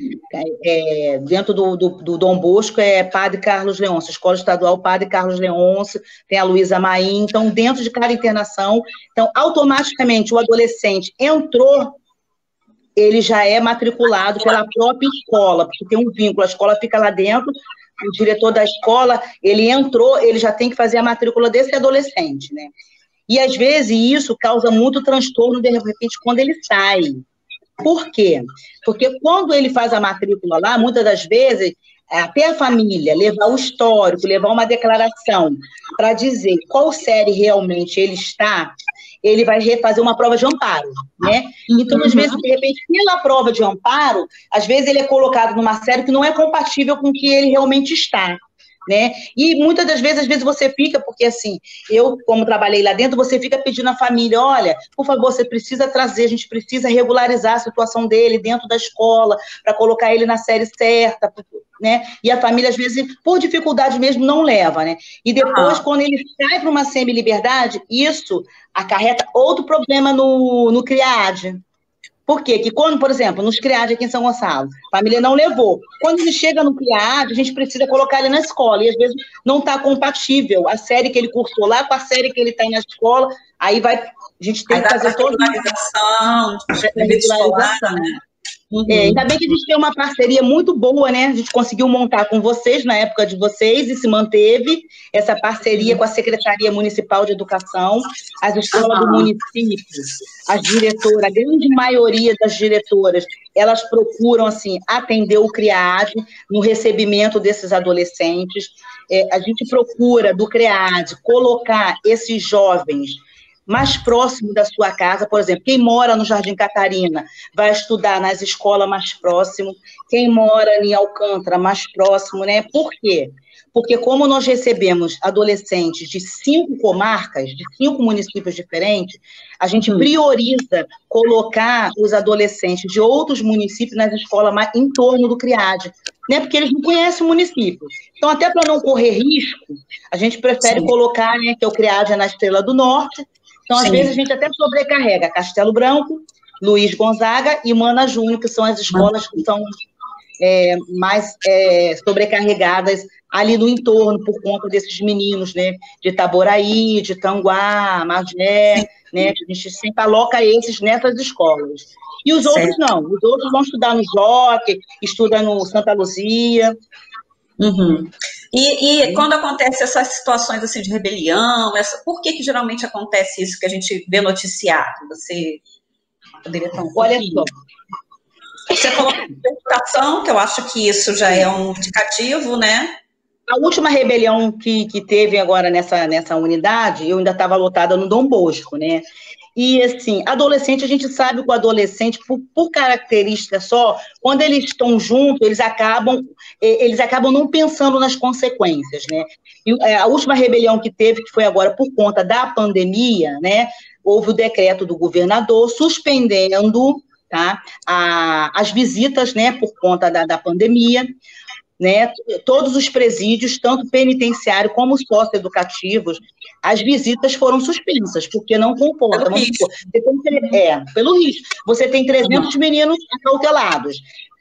[SPEAKER 3] É, dentro do, do, do, Dom Bosco é Padre Carlos Leôncio, Escola Estadual Padre Carlos Leôncio, tem a Luísa Maim. Então, dentro de cada internação, então, automaticamente, o adolescente entrou ele já é matriculado pela própria escola, porque tem um vínculo, a escola fica lá dentro, o diretor da escola, ele entrou, ele já tem que fazer a matrícula desse adolescente, né? E às vezes isso causa muito transtorno, de repente, quando ele sai. Por quê? Porque quando ele faz a matrícula lá, muitas das vezes, até a família levar o histórico, levar uma declaração para dizer qual série realmente ele está, ele vai refazer uma prova de amparo, né? Então, às vezes, de repente, pela prova de amparo, às vezes ele é colocado numa série que não é compatível com o que ele realmente está. Né? E muitas das vezes, às vezes você fica, porque assim, eu, como trabalhei lá dentro, você fica pedindo à família, olha, por favor, você precisa trazer, a gente precisa regularizar a situação dele dentro da escola, para colocar ele na série certa, né? E a família, às vezes, por dificuldade mesmo, não leva, né? E depois, quando ele sai para uma semi-liberdade, isso acarreta outro problema no, no CRIAD. Por quê? Que quando, por exemplo, nos CRIAD aqui em São Gonçalo, a família não levou. Quando ele chega no CRIAD, a gente precisa colocar ele na escola, e às vezes não está compatível a série que ele cursou lá com a série que ele está na escola, aí vai, a gente tem aí que fazer toda a regularização, regularização. Né? Uhum. É, ainda bem que a gente tem uma parceria muito boa, né? A gente conseguiu montar com vocês na época de vocês e se manteve essa parceria com a Secretaria Municipal de Educação, as escolas do município, as diretoras, a grande maioria das diretoras, elas procuram assim atender o CREAD no recebimento desses adolescentes. É, a gente procura do CREAD colocar esses jovens mais próximo da sua casa, por exemplo, quem mora no Jardim Catarina vai estudar nas escolas mais próximo, quem mora em Alcântara mais próximo, né? Por quê? Porque como nós recebemos adolescentes de cinco comarcas, de cinco municípios diferentes, a gente hum. prioriza colocar os adolescentes de outros municípios nas escolas mais em torno do CRIAD, né? Porque eles não conhecem o município. Então, até para não correr risco, a gente prefere Sim. colocar, né, que é o CRIAD é na Estrela do Norte, então, às Sim. vezes, a gente até sobrecarrega Castelo Branco, Luiz Gonzaga e Mana Júnior, que são as escolas que são é, mais é, sobrecarregadas ali no entorno, por conta desses meninos, né? De Itaboraí, de Tanguá, Magé, né? A gente sempre aloca esses nessas escolas. E os certo. outros não, os outros vão estudar no Joque, estudam no Santa Luzia.
[SPEAKER 2] Uhum. E, e quando acontece essas situações assim de rebelião, essa, por que que geralmente acontece isso que a gente vê noticiado? Você poderia falar um
[SPEAKER 3] Olha só.
[SPEAKER 2] Você falou de que eu acho que isso já é um indicativo, né?
[SPEAKER 3] A última rebelião que, que teve agora nessa, nessa unidade, eu ainda estava lotada no Dom Bosco, né? E, assim, adolescente, a gente sabe que o adolescente, por, por característica só, quando eles estão juntos, eles acabam, eles acabam não pensando nas consequências, né? E é, a última rebelião que teve, que foi agora por conta da pandemia, né? Houve o decreto do governador suspendendo tá, a, as visitas, né, por conta da, da pandemia, né, todos os presídios, tanto penitenciário como socioeducativos, as visitas foram suspensas, porque não comporta. Pelo risco. Tem, é, pelo risco. Você tem 300 uhum. meninos acautelados.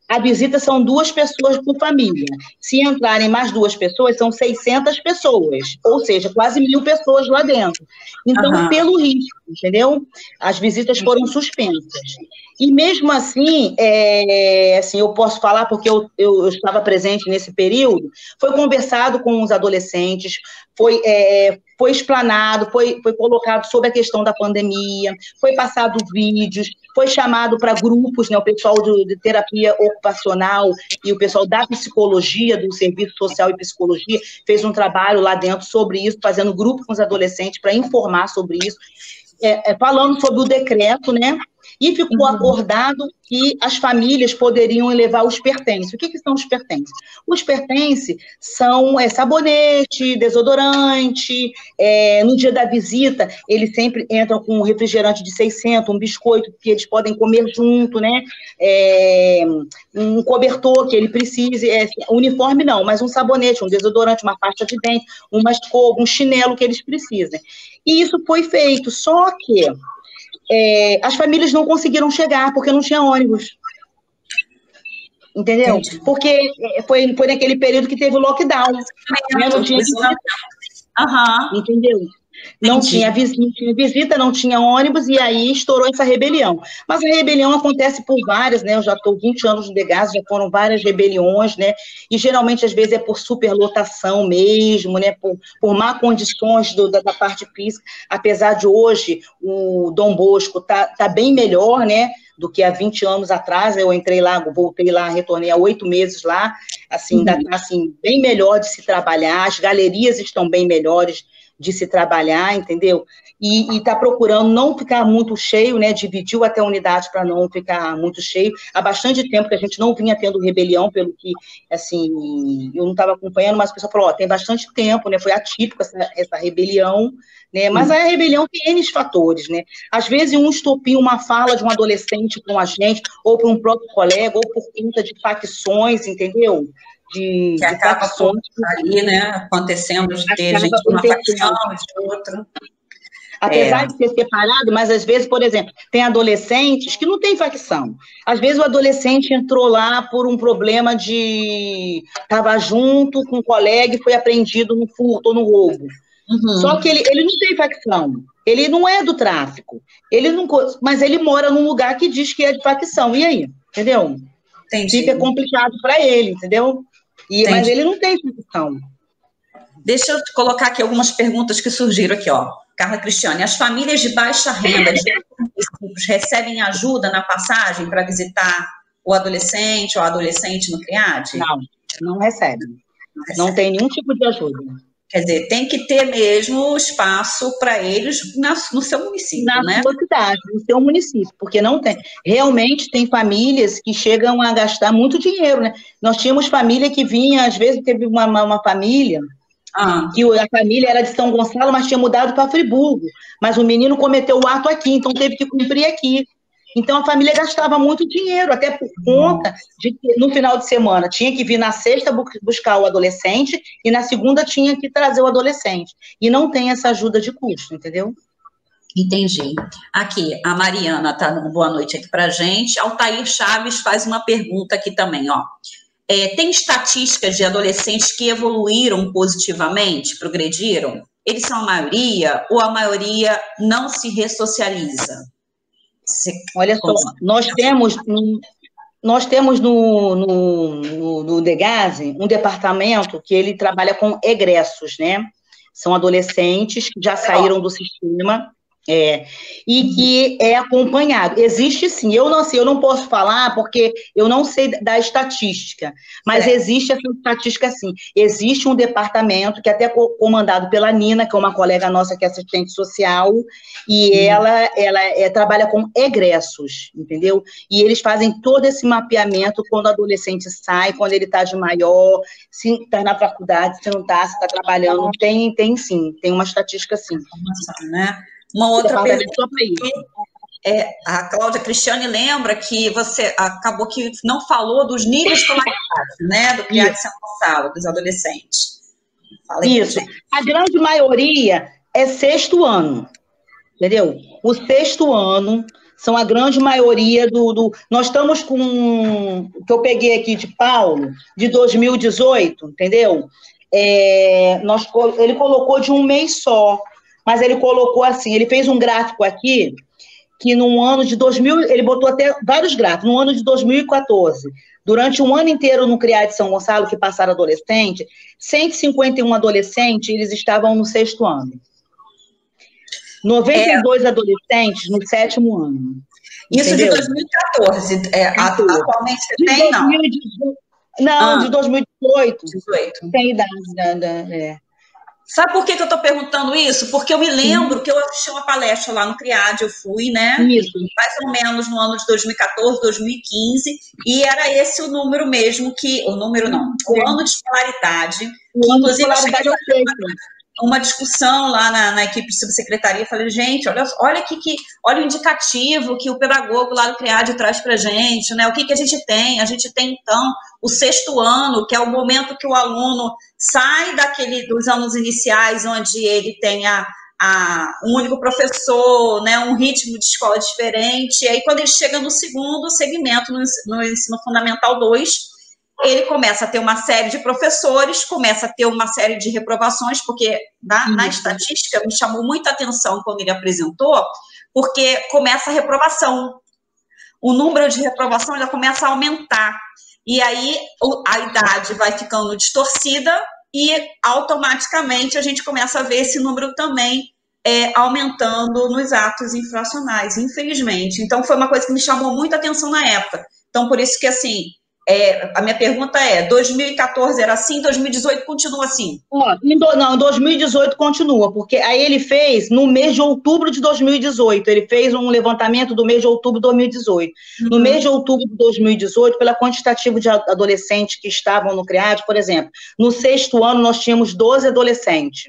[SPEAKER 3] A visita são duas pessoas por família. Se entrarem mais duas pessoas, são 600 pessoas, ou seja, quase mil pessoas lá dentro. Então, uhum. pelo risco, entendeu? As visitas foram suspensas. E mesmo assim, é, assim, eu posso falar porque eu, eu, eu, estava presente nesse período, foi conversado com os adolescentes, foi, é, foi explanado, foi, foi colocado sobre a questão da pandemia, foi passado vídeos, foi chamado para grupos, né, o pessoal de, de, terapia ocupacional e o pessoal da psicologia, do Serviço Social e Psicologia, fez um trabalho lá dentro sobre isso, fazendo grupo com os adolescentes para informar sobre isso, é, é, falando sobre o decreto, né, e ficou uhum. acordado que as famílias poderiam levar os pertences. O que, que são os pertences? Os pertences são é, sabonete, desodorante. É, no dia da visita, eles sempre entram com um refrigerante de 600, um biscoito que eles podem comer junto, né? É, um cobertor que ele precise. É, uniforme não, mas um sabonete, um desodorante, uma pasta de dente, uma escova, um chinelo que eles precisem. E isso foi feito, só que é, as famílias não conseguiram chegar porque não tinha ônibus. Entendeu? Entendi. Porque é, foi, foi naquele período que teve o lockdown. Né? Não tinha Uhum. Entendeu? Não tinha, visita, tinha visita, não tinha ônibus, e aí estourou essa rebelião. Mas a rebelião acontece por várias, né? Eu já estou 20 anos no Degas, já foram várias rebeliões, né? E geralmente, às vezes, é por superlotação mesmo, né? Por, por má condições do, da, da, parte física. Apesar de hoje o Dom Bosco tá, tá bem melhor, né? do que há 20 anos atrás. Eu entrei lá, voltei lá, retornei há oito meses lá. Assim, uhum. ainda está assim, bem melhor de se trabalhar, as galerias estão bem melhores de se trabalhar, entendeu? E está procurando não ficar muito cheio, né? Dividiu até a unidade para não ficar muito cheio. Há bastante tempo que a gente não vinha tendo rebelião, pelo que, assim, eu não estava acompanhando, mas o pessoal falou, ó, tem bastante tempo, né? Foi atípico essa, essa rebelião, né? Mas a rebelião tem N fatores, né? Às vezes um estopim, uma fala de um adolescente com a gente, ou para um próprio colega, ou por conta de facções, entendeu? De,
[SPEAKER 2] que acaba ali, né, acontecendo de ter gente de uma facção de outra.
[SPEAKER 3] Apesar é. de ser separado, mas às vezes, por exemplo, tem adolescentes que não tem facção. Às vezes o adolescente entrou lá por um problema de. estava junto com um colega e foi apreendido no furto ou no roubo. Uhum. Só que ele, ele não tem facção. Ele não é do tráfico. Ele não, mas ele mora num lugar que diz que é de facção. E aí? Entendeu? Entendi. Fica complicado para ele, entendeu? E, mas ele não tem função.
[SPEAKER 2] Deixa eu colocar aqui algumas perguntas que surgiram aqui, ó. Carla Cristiane, as famílias de baixa renda de recebem ajuda na passagem para visitar o adolescente ou a adolescente no CRIAD?
[SPEAKER 3] Não, não recebem. Não, recebe. não tem nenhum tipo de ajuda.
[SPEAKER 2] Quer dizer, tem que ter mesmo espaço para eles na, no seu município,
[SPEAKER 3] na
[SPEAKER 2] né?
[SPEAKER 3] Na sua cidade, no seu município, porque não tem. Realmente tem famílias que chegam a gastar muito dinheiro, né? Nós tínhamos família que vinha, às vezes teve uma, uma, uma família ah. que a família era de São Gonçalo, mas tinha mudado para Friburgo. Mas o menino cometeu o ato aqui, então teve que cumprir aqui. Então, a família gastava muito dinheiro, até por conta de que no final de semana tinha que vir na sexta buscar o adolescente e na segunda tinha que trazer o adolescente. E não tem essa ajuda de custo, entendeu?
[SPEAKER 2] Entendi. Aqui, a Mariana está dando boa noite aqui para gente. Altair Chaves faz uma pergunta aqui também, ó. É, tem estatísticas de adolescentes que evoluíram positivamente, progrediram? Eles são a maioria ou a maioria não se ressocializa?
[SPEAKER 3] Olha só, nós temos nós temos no, no, no, no Degase um departamento que ele trabalha com egressos, né? São adolescentes que já saíram do sistema é, e que é acompanhado. Existe sim, eu não sei, eu não posso falar porque eu não sei da estatística, mas é. existe essa estatística sim. Existe um departamento que é até comandado pela Nina, que é uma colega nossa que é assistente social, e hum. ela, ela é, trabalha com egressos, entendeu? E eles fazem todo esse mapeamento quando o adolescente sai, quando ele está de maior, se está na faculdade, se não está, se está trabalhando. Tem, tem sim, tem uma estatística sim.
[SPEAKER 2] Né? Uma outra pergunta é, a Cláudia Cristiane lembra que você acabou que não falou dos níveis escolaridade, né, do criado de São Gonçalo, dos adolescentes.
[SPEAKER 3] Fala Isso. A grande maioria é sexto ano, entendeu? O sexto ano são a grande maioria do, do, Nós estamos com. que eu peguei aqui de Paulo, de 2018, entendeu? É, nós, ele colocou de um mês só mas ele colocou assim, ele fez um gráfico aqui, que no ano de 2000, ele botou até vários gráficos, no ano de 2014, durante um ano inteiro no CRIA de São Gonçalo, que passaram adolescente, 151 adolescentes, eles estavam no sexto ano. 92 é. adolescentes no sétimo ano.
[SPEAKER 2] Isso entendeu? de 2014. É, atualmente você de tem, 2018,
[SPEAKER 3] não? Não, ah. de 2018. 18. Tem idade, né? né é.
[SPEAKER 2] Sabe por que, que eu estou perguntando isso? Porque eu me lembro Sim. que eu assisti uma palestra lá no CRIAD, eu fui, né? Isso. Mais ou menos no ano de 2014, 2015, e era esse o número mesmo que. O número não, o ano de escolaridade. O ano inclusive, de escolaridade eu cheguei uma discussão lá na, na, equipe de subsecretaria, falei, gente, olha, olha que, olha o indicativo que o pedagogo lá do CRIAD traz para gente, né? O que, que a gente tem? A gente tem, então, o sexto ano, que é o momento que o aluno sai daquele dos anos iniciais, onde ele tem a, a, um único professor, né, um ritmo de escola diferente, e aí quando ele chega no segundo segmento, no, no ensino fundamental 2, ele começa a ter uma série de professores, começa a ter uma série de reprovações, porque na, uhum. na estatística me chamou muita atenção quando ele apresentou, porque começa a reprovação. O número de reprovação já começa a aumentar. E aí a idade vai ficando distorcida e automaticamente a gente começa a ver esse número também é, aumentando nos atos infracionais, infelizmente. Então foi uma coisa que me chamou muita atenção na época. Então por isso que assim é, a minha pergunta é: 2014 era assim, 2018 continua assim?
[SPEAKER 3] não, em 2018 continua, porque aí ele fez no mês de outubro de 2018, ele fez um levantamento do mês de outubro de 2018. Uhum. No mês de outubro de 2018, pela quantitativa de adolescentes que estavam no CREAD, por exemplo, no sexto ano nós tínhamos 12 adolescentes.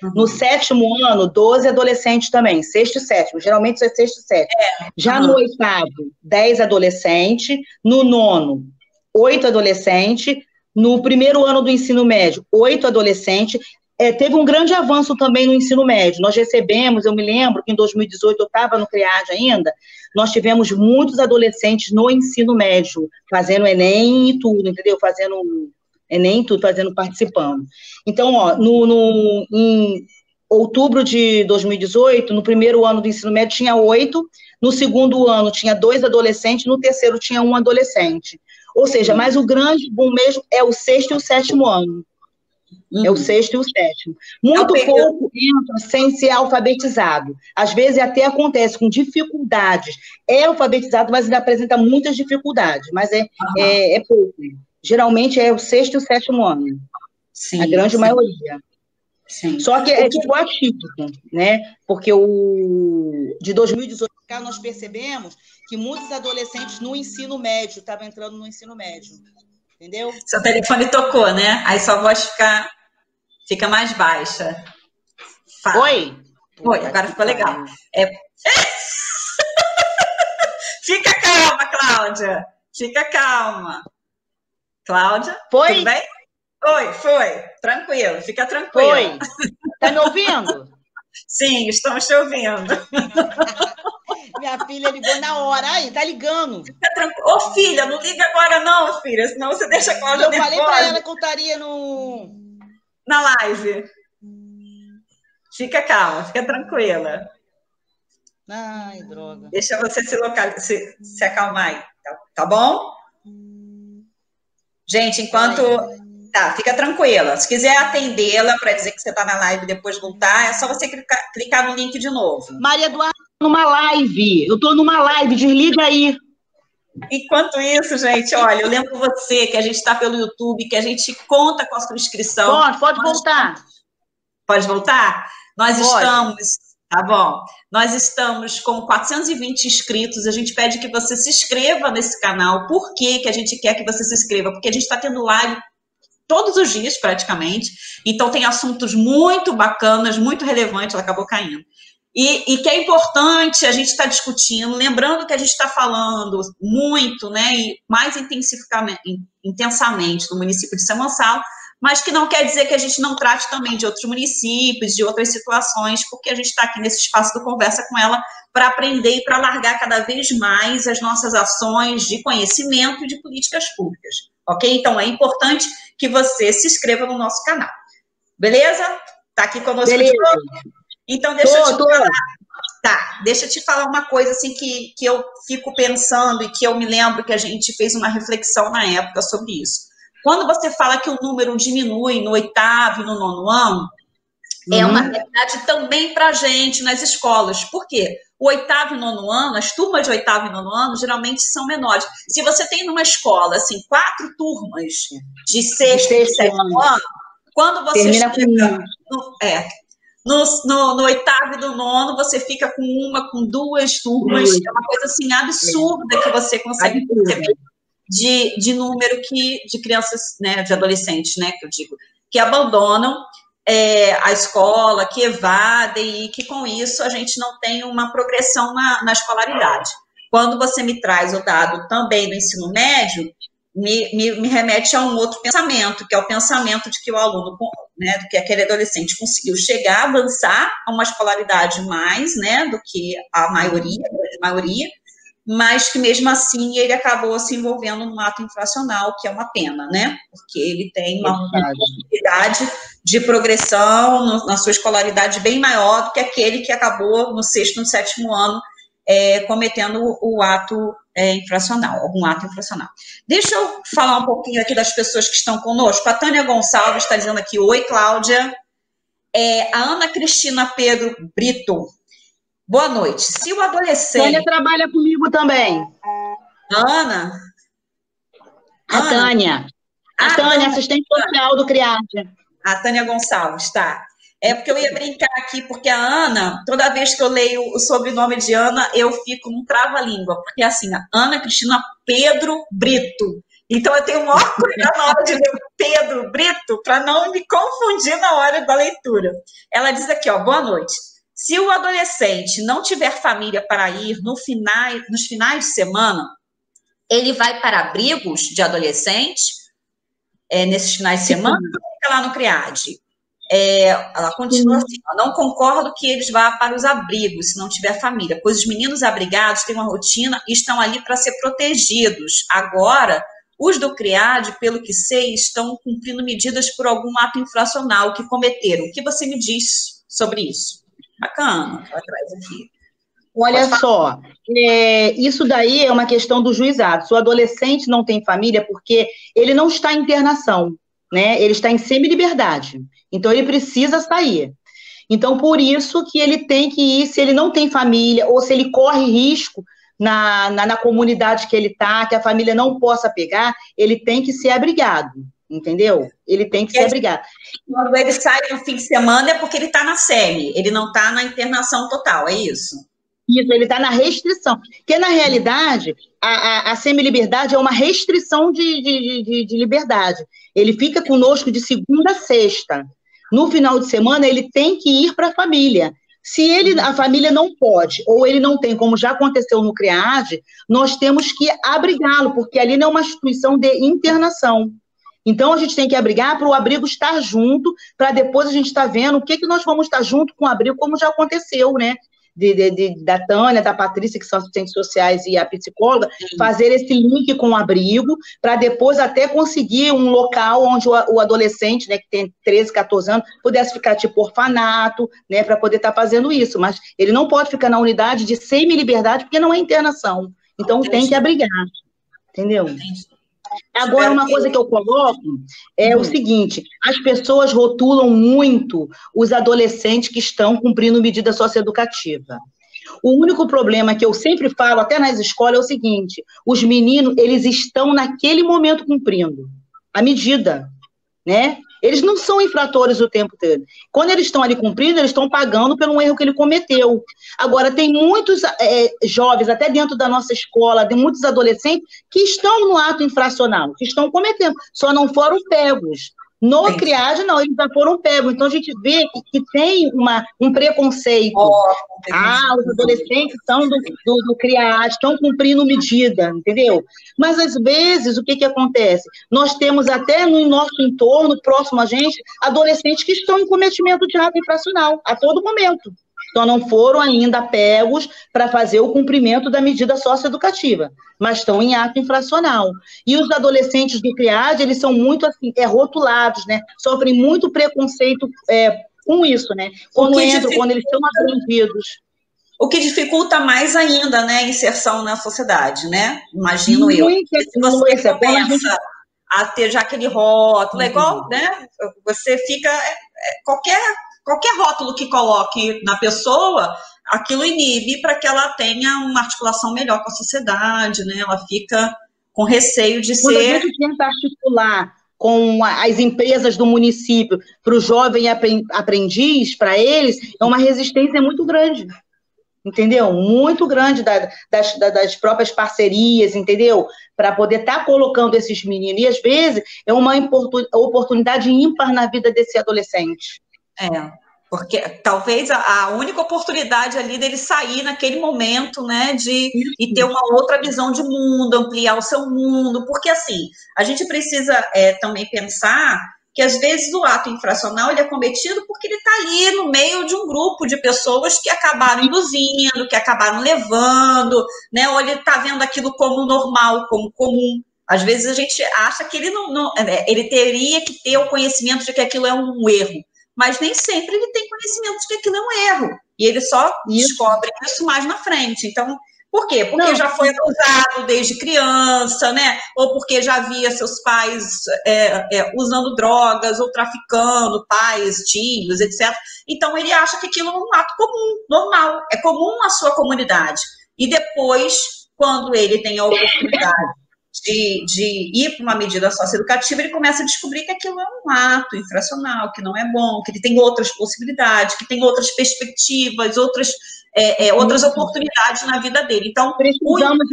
[SPEAKER 3] Uhum. No sétimo ano, 12 adolescentes também, sexto e sétimo, geralmente isso é sexto e sétimo. É. Já uhum. no oitavo, 10 adolescentes. No nono, oito adolescentes. No primeiro ano do ensino médio, oito adolescentes. É, teve um grande avanço também no ensino médio. Nós recebemos, eu me lembro que em 2018 eu estava no CREAD ainda, nós tivemos muitos adolescentes no ensino médio, fazendo Enem e tudo, entendeu? Fazendo Enem e tudo, fazendo, participando. Então, ó, no, no, em outubro de 2018, no primeiro ano do ensino médio tinha oito, no segundo ano tinha dois adolescentes, no terceiro tinha um adolescente. Ou seja, mas o grande boom mesmo é o sexto e o sétimo ano. Uhum. É o uhum. sexto e o sétimo. Muito é pouco entra sem ser alfabetizado. Às vezes até acontece com dificuldades. É alfabetizado, mas ainda apresenta muitas dificuldades. Mas é, uhum. é, é, pouco. Geralmente é o sexto e o sétimo ano. Sim, a grande sim. maioria. Sim. Só que é tipo atípico, né? Porque o de 2018 nós percebemos que muitos adolescentes no ensino médio estavam entrando no ensino médio. Entendeu?
[SPEAKER 2] Seu telefone tocou, né? Aí sua voz fica, fica mais baixa.
[SPEAKER 3] Fala. Oi?
[SPEAKER 2] Oi, agora ficou legal. É... Fica calma, Cláudia. Fica calma. Cláudia?
[SPEAKER 3] Foi?
[SPEAKER 2] Tudo bem? Oi, foi. Tranquilo, fica tranquilo. Oi.
[SPEAKER 3] Tá me ouvindo?
[SPEAKER 2] Sim, estamos te ouvindo.
[SPEAKER 3] Minha filha ligou na hora. Aí, tá ligando.
[SPEAKER 2] Fica tranquilo. Ô, filha, não liga agora não, filha, senão você deixa a Cláudia
[SPEAKER 3] Eu falei pra ela que eu estaria no...
[SPEAKER 2] Na live. Fica calma, fica tranquila.
[SPEAKER 3] Ai, droga.
[SPEAKER 2] Deixa você se, local... se, se acalmar aí, tá, tá bom? Gente, enquanto. Tá, fica tranquila. Se quiser atendê-la para dizer que você está na live e depois voltar, é só você clicar, clicar no link de novo.
[SPEAKER 3] Maria Eduarda, numa live. Eu estou numa live, desliga aí.
[SPEAKER 2] Enquanto isso, gente, olha, eu lembro você que a gente está pelo YouTube, que a gente conta com a sua inscrição.
[SPEAKER 3] Pode, pode voltar.
[SPEAKER 2] Pode voltar? Nós pode. estamos, tá bom? Nós estamos com 420 inscritos. A gente pede que você se inscreva nesse canal. Por que, que a gente quer que você se inscreva? Porque a gente está tendo live todos os dias, praticamente. Então, tem assuntos muito bacanas, muito relevantes. Ela acabou caindo. E, e, que é importante a gente estar tá discutindo, lembrando que a gente está falando muito, né, e mais intensamente no município de São Gonçalo, mas que não quer dizer que a gente não trate também de outros municípios, de outras situações, porque a gente está aqui nesse espaço do Conversa com ela para aprender e para largar cada vez mais as nossas ações de conhecimento e de políticas públicas, ok? Então é importante que você se inscreva no nosso canal, beleza? Tá aqui conosco
[SPEAKER 3] beleza.
[SPEAKER 2] de novo? Então, deixa tô, eu te tô. falar. Tá, deixa eu te falar uma coisa assim que, que eu fico pensando e que eu me lembro que a gente fez uma reflexão na época sobre isso. Quando você fala que o número diminui no oitavo e no nono ano, uhum. é uma realidade também para a gente nas escolas. Por quê? O oitavo e nono ano, as turmas de oitavo e nono ano, geralmente são menores. Se você tem numa escola, assim, quatro turmas de sexto e sétimo ano, quando você
[SPEAKER 3] Termina chega,
[SPEAKER 2] no, é, no, no, no, oitavo e no nono, você fica com uma, com duas turmas. É uma coisa assim absurda que você consegue perceber de, de número que, de crianças, né, de adolescentes, né, que eu digo, que abandonam é, a escola, que evadem e que com isso a gente não tem uma progressão na, na escolaridade. Quando você me traz o dado também do ensino médio, me, me, me, remete a um outro pensamento, que é o pensamento de que o aluno, né, que aquele adolescente conseguiu chegar, avançar a uma escolaridade mais, né, do que a maioria, a maioria, mas que mesmo assim ele acabou se envolvendo num ato infracional, que é uma pena, né, porque ele tem uma possibilidade de progressão no, na sua escolaridade bem maior do que aquele que acabou no sexto, no sétimo ano é, cometendo o, o ato é, infracional, algum ato infracional. Deixa eu falar um pouquinho aqui das pessoas que estão conosco. A Tânia Gonçalves está dizendo aqui, oi, Cláudia. É, a Ana Cristina Pedro Brito, boa noite. Se o adolescente...
[SPEAKER 3] Tânia trabalha comigo também.
[SPEAKER 2] Ana?
[SPEAKER 3] A Ana? Tânia. A, a Tânia, assistente social do CRIAD.
[SPEAKER 2] A Tânia Gonçalves, tá. É porque eu ia brincar aqui, porque a Ana, toda vez que eu leio o sobrenome de Ana, eu fico num trava-língua, porque assim, Ana Cristina Pedro Brito. Então eu tenho o maior cuidado na hora de ler Pedro Brito, para não me confundir na hora da leitura. Ela diz aqui, ó, boa noite. Se o adolescente não tiver família para ir no final, nos finais de semana, ele vai para abrigos de adolescente é, nesses finais de semana, fica lá no CRIAD. É, ela continua assim: não concordo que eles vá para os abrigos se não tiver família, pois os meninos abrigados têm uma rotina e estão ali para ser protegidos. Agora, os do CRIAD, pelo que sei, estão cumprindo medidas por algum ato infracional que cometeram. O que você me diz sobre isso? Bacana, ela traz aqui.
[SPEAKER 3] Olha só, é, isso daí é uma questão do juizado. Se o adolescente não tem família, porque ele não está em internação, né? Ele está em semi-liberdade. Então, ele precisa sair. Então, por isso que ele tem que ir, se ele não tem família, ou se ele corre risco na, na, na comunidade que ele está, que a família não possa pegar, ele tem que ser abrigado, entendeu? Ele tem que ser abrigado.
[SPEAKER 2] Quando ele sai no fim de semana é porque ele está na SEMI, ele não está na internação total, é isso?
[SPEAKER 3] Isso, ele está na restrição. Porque, na realidade, a, a, a semi-liberdade é uma restrição de, de, de, de liberdade. Ele fica conosco de segunda a sexta no final de semana ele tem que ir para a família. Se ele, a família não pode, ou ele não tem, como já aconteceu no CREAD, nós temos que abrigá-lo, porque ali não é uma instituição de internação. Então, a gente tem que abrigar para o abrigo estar junto, para depois a gente estar tá vendo o que, que nós vamos estar junto com o abrigo, como já aconteceu, né? de, de, de, da Tânia, da Patrícia, que são assistentes sociais, e a psicóloga, Sim. fazer esse link com o abrigo, para depois até conseguir um local onde o, o, adolescente, né, que tem 13, 14 anos, pudesse ficar tipo orfanato, né, para poder estar tá fazendo isso. Mas ele não pode ficar na unidade de semi-liberdade, porque não é internação. Então Entendi. tem que abrigar. Entendeu? Entendi. Agora, uma coisa que eu coloco é hum. o seguinte: as pessoas rotulam muito os adolescentes que estão cumprindo medida socioeducativa. O único problema que eu sempre falo, até nas escolas, é o seguinte: os meninos, eles estão naquele momento cumprindo a medida, né? Eles não são infratores o tempo todo. Quando eles estão ali cumprindo, eles estão pagando pelo erro que ele cometeu. Agora, tem muitos é, jovens, até dentro da nossa escola, tem muitos adolescentes que estão no ato infracional, que estão cometendo, só não foram pegos. No Sim. Não, eles já foram pegos. Então, a gente vê que, que tem uma, um preconceito. Oh, ah, os adolescentes são do, do, do estão cumprindo medida, entendeu? Mas, às vezes, o que, que acontece? Nós temos até no nosso entorno, próximo a gente, adolescentes que estão em cometimento de ato infracional, a todo momento. Então, não foram ainda pegos para fazer o cumprimento da medida socioeducativa, mas estão em ato infracional. E os adolescentes do CRIAD, eles são muito assim, é, rotulados, né? Sofrem muito preconceito é, com isso, né? Quando entram, dificulta... quando eles são apreendidos.
[SPEAKER 2] O que dificulta mais ainda, né, a inserção na sociedade, né? Imagino muito eu. Se você é começa a ter já aquele rótulo, é igual, uhum. né? Você fica. É, qualquer qualquer rótulo que coloque na pessoa, aquilo inibe para que ela tenha uma articulação melhor com a sociedade, né? Ela fica com receio de
[SPEAKER 3] Quando
[SPEAKER 2] ser.
[SPEAKER 3] A gente tenta articular com as empresas do município para o jovem aprendiz, para eles, é uma resistência muito grande. Entendeu? Muito grande da, das, das próprias parcerias, entendeu? Para poder estar tá colocando esses meninos. E às vezes é uma oportunidade ímpar na vida desse adolescente.
[SPEAKER 2] É, porque talvez a, a, única oportunidade ali dele sair naquele momento, né, de e ter uma outra visão de mundo, ampliar o seu mundo, porque assim, a gente precisa é, também pensar que às vezes o ato infracional ele é cometido porque ele está ali no meio de um grupo de pessoas que acabaram induzindo, que acabaram levando, né, ou ele está vendo aquilo como normal, como comum. Às vezes a gente acha que ele não, não é, ele teria que ter o conhecimento de que aquilo é um erro mas nem sempre ele tem conhecimento de que aquilo é um erro. E ele só isso. descobre isso mais na frente. Então, por quê? Porque não, já foi acusado desde criança, né? Ou porque já via seus pais é, é, usando drogas ou traficando, pais, tios, etc. Então ele acha que aquilo é um ato comum, normal, é comum à sua comunidade. E depois, quando ele tem a oportunidade de, de ir para uma medida socioeducativa, ele começa a descobrir que aquilo é um ato infracional, que não é bom, que ele tem outras possibilidades, que tem outras perspectivas, outras, é, é, outras oportunidades na vida dele. Então,
[SPEAKER 3] precisamos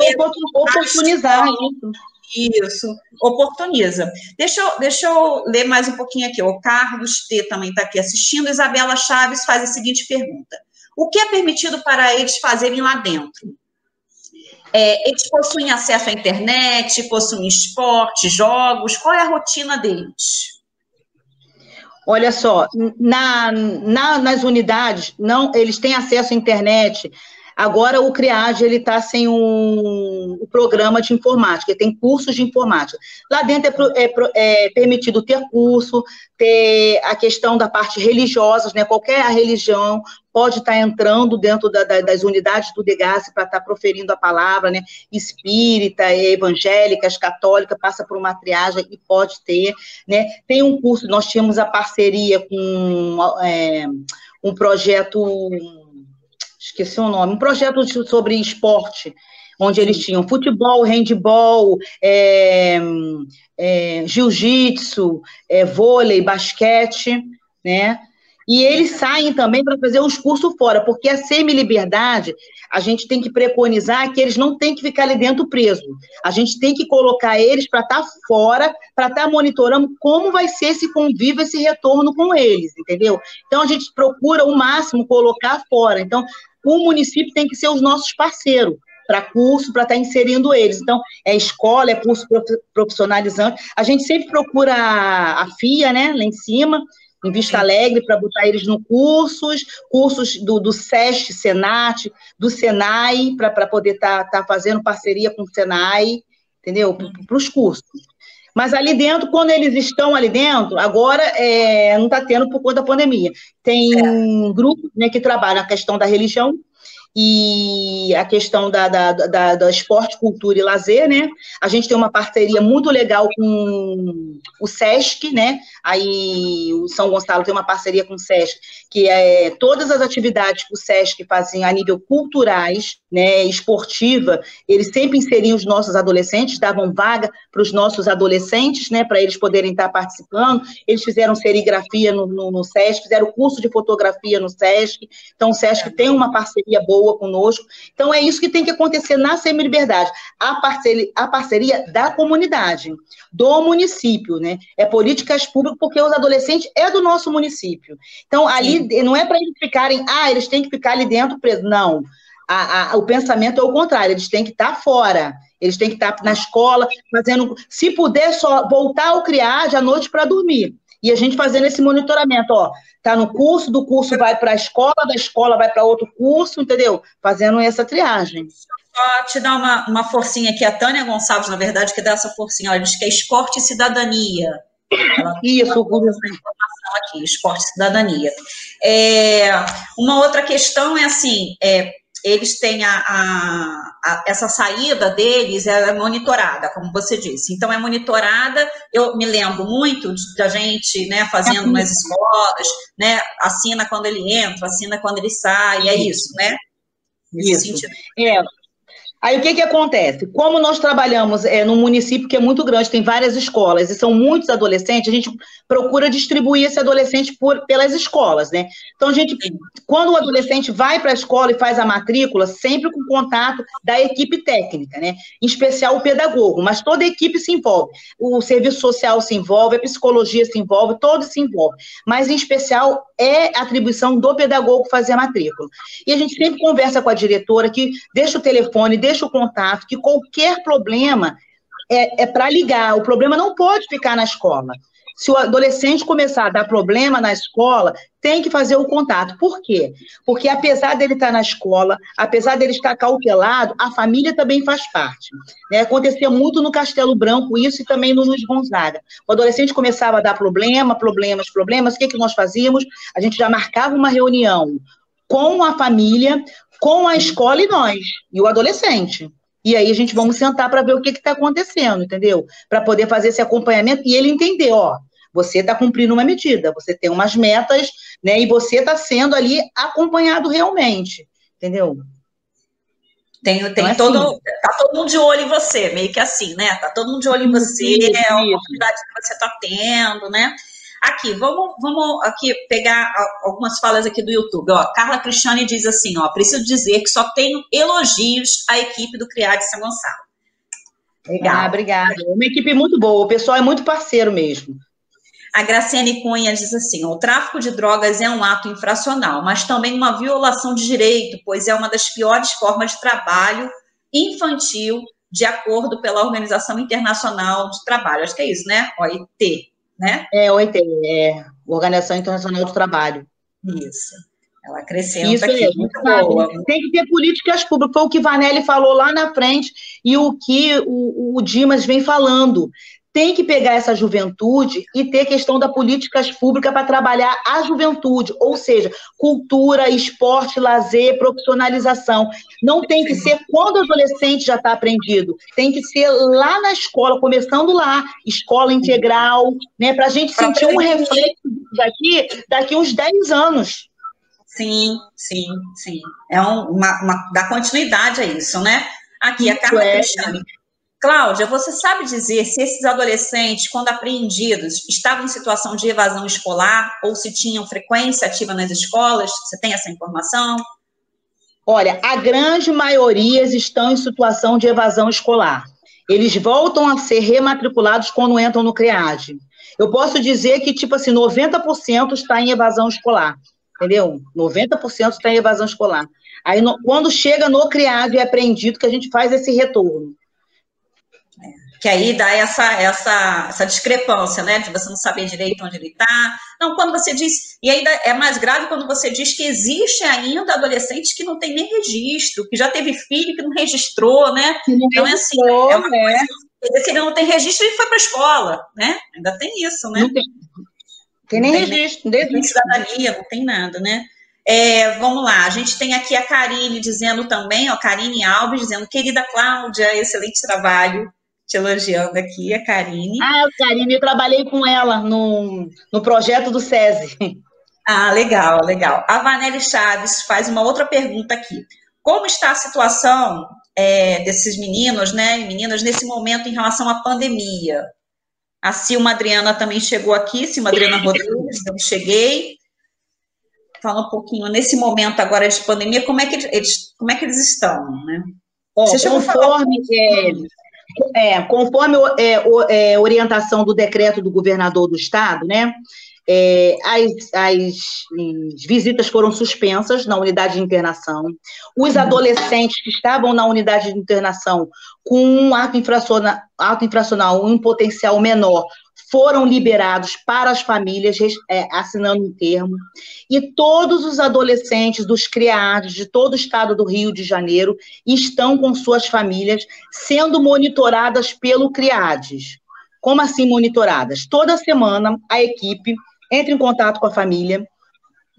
[SPEAKER 3] oportunizar isso.
[SPEAKER 2] Isso, oportuniza. Deixa eu, deixa eu ler mais um pouquinho aqui. O Carlos T também está aqui assistindo. Isabela Chaves faz a seguinte pergunta: O que é permitido para eles fazerem lá dentro? É, eles possuem acesso à internet, possuem esporte, jogos. Qual é a rotina deles?
[SPEAKER 3] Olha só, na, na, nas unidades, não, eles têm acesso à internet. Agora o CRIAGE ele está sem um, um, programa de informática, tem cursos de informática. Lá dentro é, é, é, permitido ter curso, ter a questão da parte religiosa, né? Qualquer religião pode estar entrando dentro da, da, das unidades do DEGAS para estar proferindo a palavra, né? Espírita, evangélicas, católica, passa por uma triagem e pode ter, né? Tem um curso, nós tínhamos a parceria com é, um projeto, esqueci o nome, um projeto sobre esporte, onde eles tinham futebol, handball, é, é, jiu-jitsu, é, vôlei, basquete, né? E eles saem também para fazer os cursos fora, porque a semi-liberdade, a gente tem que preconizar que eles não têm que ficar ali dentro preso. A gente tem que colocar eles para estar tá fora, para estar tá monitorando como vai ser esse convívio, esse retorno com eles, entendeu? Então, a gente procura o máximo colocar fora. Então, o município tem que ser os nossos parceiros para curso, para estar tá inserindo eles. Então, é escola, é curso profissionalizante. A gente sempre procura a FIA, né, lá em cima, em Vista Alegre para botar eles no cursos, cursos do, do SESC, Senat, do Senai, para poder estar tá, tá fazendo parceria com o Senai, entendeu? Para os cursos. Mas ali dentro, quando eles estão ali dentro, agora é, não está tendo por conta da pandemia. Tem é. grupos né, que trabalham a questão da religião e a questão da, da, da, da, esporte, cultura e lazer, né? A gente tem uma parceria muito legal com o SESC, né? Aí o São Gonçalo tem uma parceria com o SESC, que é todas as atividades que o SESC fazem a nível culturais, né, esportiva, eles sempre inseriam os nossos adolescentes, davam vaga para os nossos adolescentes, né, para eles poderem estar participando. Eles fizeram serigrafia no, no, no SESC, fizeram curso de fotografia no SESC. Então, o SESC tem uma parceria boa boa conosco. Então, é isso que tem que acontecer na Semi-Liberdade, a parceria, a parceria da comunidade, do município, né? É políticas públicas, porque os adolescentes é do nosso município. Então, ali Sim. não é para eles ficarem, ah, eles têm que ficar ali dentro preso. Não. A, a, o pensamento é o contrário, eles têm que estar fora, eles têm que estar na escola, fazendo. Se puder, só voltar ao CRIAD à noite para dormir. E a gente fazendo esse monitoramento, ó, tá no curso, do curso vai para a escola, da escola vai para outro curso, entendeu? Fazendo essa triagem.
[SPEAKER 2] Só te dar uma, uma forcinha aqui, a Tânia Gonçalves, na verdade, que dá essa forcinha, ela diz que é esporte e cidadania. Ela
[SPEAKER 3] Isso,
[SPEAKER 2] informação aqui, esporte e cidadania. É, uma outra questão é assim, é, eles têm a, a, a, essa saída deles é monitorada, como você disse. Então é monitorada. Eu me lembro muito da gente, né, fazendo nas escolas, né, assina quando ele entra, assina quando ele sai, é isso, né?
[SPEAKER 3] Nesse isso. Sentido. É, Aí o que, que acontece? Como nós trabalhamos é, num município que é muito grande, tem várias escolas e são muitos adolescentes, a gente procura distribuir esse adolescente por, pelas escolas, né? Então a gente, quando o adolescente vai para a escola e faz a matrícula, sempre com contato da equipe técnica, né? Em especial o pedagogo, mas toda a equipe se envolve. O serviço social se envolve, a psicologia se envolve, todos se envolvem. Mas em especial é atribuição do pedagogo fazer a matrícula. E a gente sempre conversa com a diretora que deixa o telefone, deixa o contato, que qualquer problema é, é para ligar. O problema não pode ficar na escola. Se o adolescente começar a dar problema na escola, tem que fazer o contato. Por quê? Porque apesar dele estar na escola, apesar dele estar cautelado, a família também faz parte. Né? Acontecia muito no Castelo Branco isso e também no Luiz Gonzaga. O adolescente começava a dar problema, problemas, problemas, o que, que nós fazíamos? A gente já marcava uma reunião com a família, com a escola e nós, e o adolescente. E aí a gente vamos sentar para ver o que está acontecendo, entendeu? Para poder fazer esse acompanhamento e ele entender, ó, você está cumprindo uma medida, você tem umas metas, né? E você está sendo ali acompanhado realmente, entendeu?
[SPEAKER 2] Tem, tem então, todo, assim, tá todo mundo de olho em você, meio que assim, né? Tá todo mundo de olho em você, isso, é a oportunidade que você está tendo, né? Aqui, vamos, vamos aqui pegar algumas falas aqui do YouTube. Ó, Carla Cristiane diz assim, ó, preciso dizer que só tenho elogios à equipe do Criar de São Gonçalo.
[SPEAKER 3] Legal. Ah, obrigada. É uma equipe muito boa, o pessoal é muito parceiro mesmo.
[SPEAKER 2] A Graciane Cunha diz assim: o tráfico de drogas é um ato infracional, mas também uma violação de direito, pois é uma das piores formas de trabalho infantil, de acordo pela Organização Internacional de Trabalho. Acho que é isso, né? OIT né?
[SPEAKER 3] É, OIT, é Organização Internacional do Trabalho.
[SPEAKER 2] Isso. Ela cresceu
[SPEAKER 3] Isso aqui, é, muito boa. Tem que ter políticas públicas, foi o que Vanelli falou lá na frente e o que o, o Dimas vem falando tem que pegar essa juventude e ter questão da políticas públicas para trabalhar a juventude, ou seja, cultura, esporte, lazer, profissionalização. Não tem que ser quando o adolescente já está aprendido, tem que ser lá na escola, começando lá, escola integral, né, para a gente sentir um reflexo daqui, daqui uns 10 anos.
[SPEAKER 2] Sim, sim, sim. É um, uma, uma, dá continuidade a isso, né? Aqui, a Carla é. Cristiane. Cláudia, você sabe dizer se esses adolescentes, quando apreendidos, estavam em situação de evasão escolar ou se tinham frequência ativa nas escolas? Você tem essa informação?
[SPEAKER 3] Olha, a grande maioria estão em situação de evasão escolar. Eles voltam a ser rematriculados quando entram no CREAD. Eu posso dizer que, tipo assim, 90% está em evasão escolar, entendeu? 90% está em evasão escolar. Aí, no, quando chega no CREAD, é apreendido que a gente faz esse retorno
[SPEAKER 2] que aí dá essa, essa, essa discrepância, né? De você não saber direito onde ele está. Não, quando você diz. E ainda é mais grave quando você diz que existe ainda adolescentes que não tem nem registro, que já teve filho que não registrou, né?
[SPEAKER 3] não então é assim, é uma né?
[SPEAKER 2] coisa. Se ele não tem registro, ele foi para a escola, né? Ainda tem isso, né?
[SPEAKER 3] Não tem, tem nem não registro,
[SPEAKER 2] nem cidadania, não tem nada, né? É, vamos lá, a gente tem aqui a Karine dizendo também, ó, Karine Alves dizendo, querida Cláudia, excelente trabalho, te elogiando aqui, a Karine.
[SPEAKER 3] Ah, Karine, eu trabalhei com ela no, no projeto do SESI.
[SPEAKER 2] Ah, legal, legal. A Vanelli Chaves faz uma outra pergunta aqui. Como está a situação é, desses meninos, né, meninas, nesse momento em relação à pandemia? A Silma Adriana também chegou aqui, Silma Adriana Rodrigues, eu cheguei. Fala um pouquinho, nesse momento agora de pandemia, como é que eles, como é que eles estão, né?
[SPEAKER 3] Oh, conforme, é, é, conforme é, é, orientação do decreto do governador do estado, né? É, as, as, as, visitas foram suspensas na unidade de internação. Os uhum. adolescentes que estavam na unidade de internação com um ato infracional, ato infracional um potencial menor foram liberados para as famílias, é, assinando um termo, e todos os adolescentes dos criados de todo o estado do Rio de Janeiro estão com suas famílias sendo monitoradas pelo CRIADES. Como assim monitoradas? Toda semana a equipe entra em contato com a família,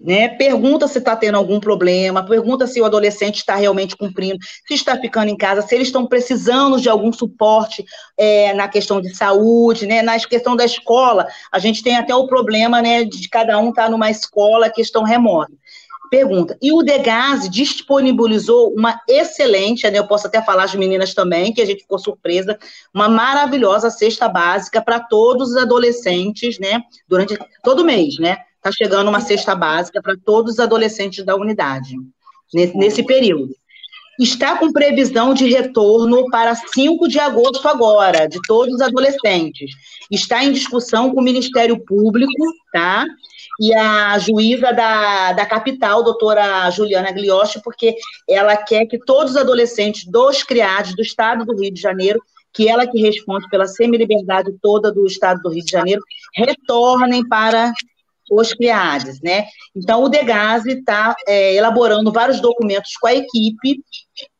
[SPEAKER 3] né? Pergunta se está tendo algum problema, pergunta se o adolescente está realmente cumprindo, se está ficando em casa, se eles estão precisando de algum suporte é, na questão de saúde, né? Na questão da escola, a gente tem até o problema, né, de cada um estar tá numa escola, questão remota. Pergunta. E o Degase disponibilizou uma excelente, né, eu posso até falar as meninas também, que a gente ficou surpresa, uma maravilhosa cesta básica para todos os adolescentes, né, durante todo mês, né? Está chegando uma cesta básica para todos os adolescentes da unidade, nesse, nesse período. Está com previsão de retorno para 5 de agosto agora, de todos os adolescentes. Está em discussão com o Ministério Público, tá? E a juíza da, da capital, doutora Juliana Gliotti, porque ela quer que todos os adolescentes dos criados do estado do Rio de Janeiro que ela que responde pela semi-liberdade toda do Estado do Rio de Janeiro, retornem para os CRIADES, né? Então, o Degase está é, elaborando vários documentos com a equipe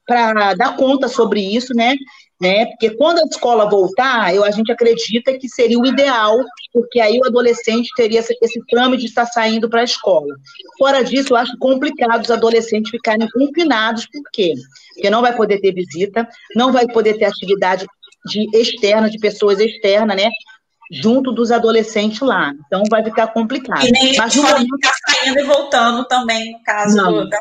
[SPEAKER 3] para dar conta sobre isso, né? né? Porque quando a escola voltar, eu, a gente acredita que seria o ideal, porque aí o adolescente teria esse, esse trâmite de estar saindo para a escola. Fora disso, eu acho complicado os adolescentes ficarem confinados, por quê? Porque não vai poder ter visita, não vai poder ter atividade de externa, de pessoas externas, né? Junto dos adolescentes lá. Então vai ficar complicado.
[SPEAKER 2] E nem Mas podem ficar saindo e voltando também, no caso não. da.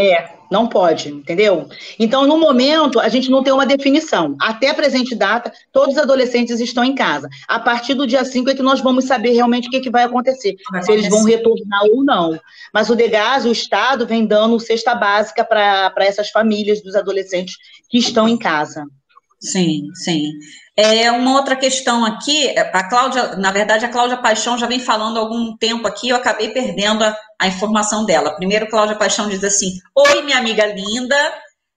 [SPEAKER 3] É, não pode, entendeu? Então, no momento, a gente não tem uma definição. Até a presente data, todos os adolescentes estão em casa. A partir do dia 5 é que nós vamos saber realmente o que, que vai acontecer, vai se eles vão retornar ou não. Mas o Degas, o Estado, vem dando cesta básica para essas famílias dos adolescentes que estão em casa.
[SPEAKER 2] Sim, sim. É uma outra questão aqui, a Cláudia, na verdade, a Cláudia Paixão já vem falando há algum tempo aqui, eu acabei perdendo a, a informação dela. Primeiro, Cláudia Paixão diz assim: Oi, minha amiga linda.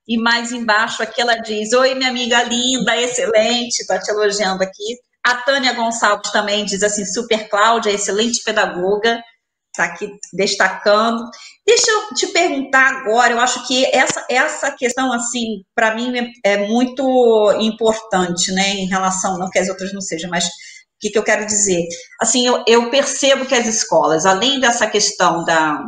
[SPEAKER 2] E mais embaixo aqui ela diz: Oi, minha amiga linda, excelente, está te elogiando aqui. A Tânia Gonçalves também diz assim: Super Cláudia, excelente pedagoga está aqui destacando. Deixa eu te perguntar agora, eu acho que essa, essa questão, assim, para mim é, é, muito importante, né, em relação, não que as outras não sejam, mas o que, que eu quero dizer? Assim, eu, eu percebo que as escolas, além dessa questão da,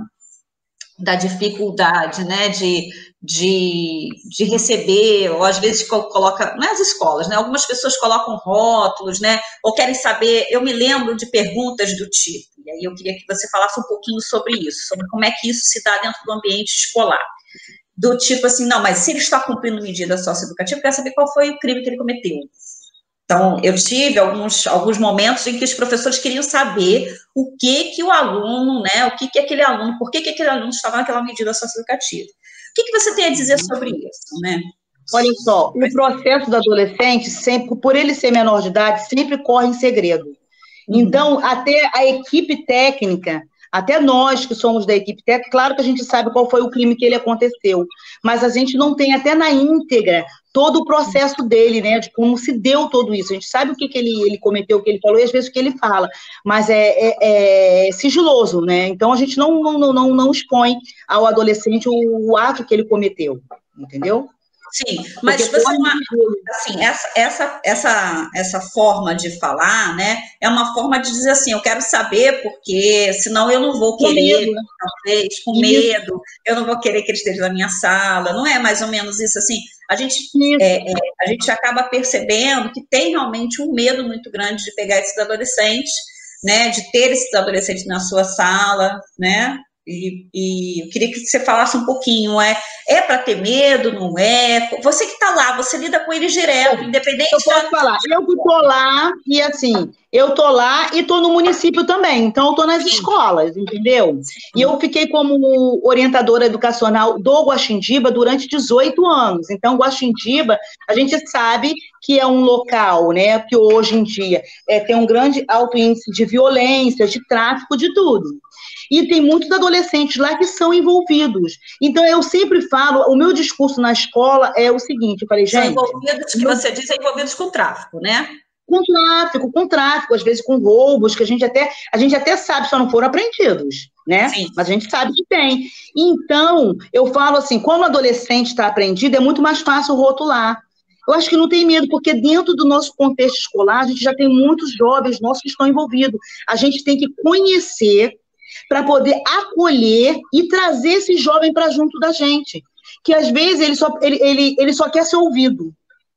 [SPEAKER 2] da dificuldade, né, de, de, de receber, ou às vezes coloca, não é as escolas, né, algumas pessoas colocam rótulos, né, ou querem saber, eu me lembro de perguntas do tipo, e aí eu queria que você falasse um pouquinho sobre isso, sobre como é que isso se dá dentro do ambiente escolar. Do tipo assim, não, mas se ele está cumprindo medida socioeducativa, eu quero saber qual foi o crime que ele cometeu. Então, eu tive alguns, alguns momentos em que os professores queriam saber o que que o aluno, né, o que que aquele aluno, por que que aquele aluno estava naquela medida socioeducativa. O que que você tem a dizer sobre isso, né?
[SPEAKER 3] Olha só, o processo do adolescente, sempre, por ele ser menor de idade, sempre corre em segredo. Uhum. Então, até a equipe técnica, até nós que somos da equipe técnica, claro que a gente sabe qual foi o crime que ele aconteceu, mas a gente não tem até na íntegra todo o processo dele, né, de como se deu tudo isso. A gente sabe o que, que ele, ele cometeu, o que ele falou e às vezes o que ele fala, mas é, é, é sigiloso, né? Então a gente não, não, não, não expõe ao adolescente o, o ato que ele cometeu, entendeu?
[SPEAKER 2] Sim, mas Porque você não, assim, essa, essa, essa, essa forma de falar, né, é uma forma de dizer assim, eu quero saber porque senão eu não vou querer, com talvez, com medo, eu não vou querer que ele esteja na minha sala, não é mais ou menos isso assim? A gente, é, é, a gente acaba percebendo que tem realmente um medo muito grande de pegar esses adolescentes, né, de ter esses adolescentes na sua sala, né, e, e, eu queria que você falasse um pouquinho, é, é para ter medo, não é? Você que está lá, você lida com ele direto, independente.
[SPEAKER 3] Eu posso da... falar, eu estou lá e assim, eu estou lá e estou no município também, então eu estou nas escolas, entendeu? E eu fiquei como orientadora educacional do Guaxindiba durante 18 anos. Então, Guaxindiba, a gente sabe que é um local, né, que hoje em dia é, tem um grande alto índice de violência, de tráfico, de tudo. E tem muitos adolescentes lá que são envolvidos. Então, eu sempre falo, o meu discurso na escola é o seguinte, eu falei, gente...
[SPEAKER 2] São envolvidos, que você diz, é envolvidos com tráfico, né?
[SPEAKER 3] Com tráfico, com tráfico, às vezes com roubos, que a gente até, a gente até sabe, só não foram apreendidos, né? Sim. Mas a gente sabe que tem. Então, eu falo assim, quando o adolescente está apreendido, é muito mais fácil rotular. Eu acho que não tem medo, porque dentro do nosso contexto escolar, a gente já tem muitos jovens nossos que estão envolvidos. A gente tem que conhecer para poder acolher e trazer esse jovem para junto da gente. Que às vezes ele só, ele, ele, ele só quer ser ouvido.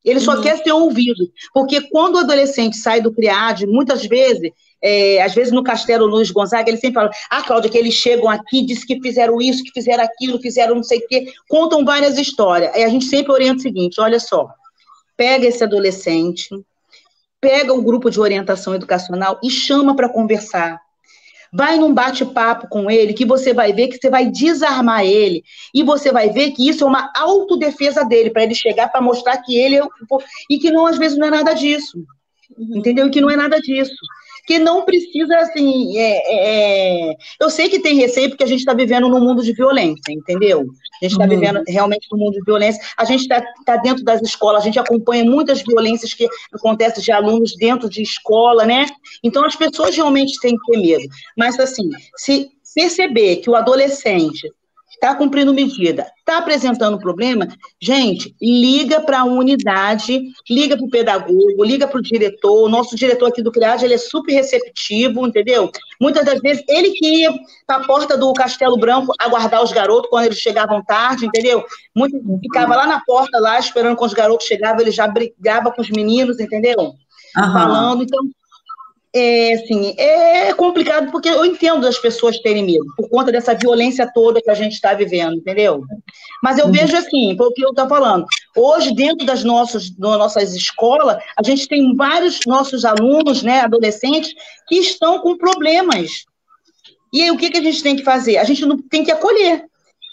[SPEAKER 3] Ele só uhum. quer ser ouvido. Porque quando o adolescente sai do CRIAD, muitas vezes, é, às vezes no Castelo Luiz Gonzaga, ele sempre fala: Ah, Cláudia, que eles chegam aqui, disse que fizeram isso, que fizeram aquilo, fizeram não sei o quê, contam várias histórias. E a gente sempre orienta o seguinte: olha só, pega esse adolescente, pega o grupo de orientação educacional e chama para conversar. Vai num bate-papo com ele, que você vai ver que você vai desarmar ele. E você vai ver que isso é uma autodefesa dele, para ele chegar para mostrar que ele é. E que não, às vezes, não é nada disso. Uhum. Entendeu? E que não é nada disso que não precisa, assim, é, é, é... eu sei que tem receio porque a gente está vivendo num mundo de violência, entendeu? A gente está uhum. vivendo realmente num mundo de violência, a gente está tá dentro das escolas, a gente acompanha muitas violências que acontecem de alunos dentro de escola, né? Então, as pessoas realmente têm que ter medo, mas, assim, se perceber que o adolescente está cumprindo medida, está apresentando problema, gente, liga para a unidade, liga para o pedagogo, liga para o diretor. O nosso diretor aqui do CRIAD, ele é super receptivo, entendeu? Muitas das vezes, ele que ia para a porta do Castelo Branco aguardar os garotos quando eles chegavam tarde, entendeu? Muito, ficava lá na porta, lá, esperando quando os garotos chegavam, ele já brigava com os meninos, entendeu? Uhum. Falando, então, é, assim, é complicado porque eu entendo as pessoas terem medo, por conta dessa violência toda que a gente está vivendo, entendeu? Mas eu uhum. vejo assim, porque eu estou falando, hoje, dentro das nossas, das nossas escolas, a gente tem vários nossos alunos, né, adolescentes, que estão com problemas. E aí, o que, que a gente tem que fazer? A gente tem que acolher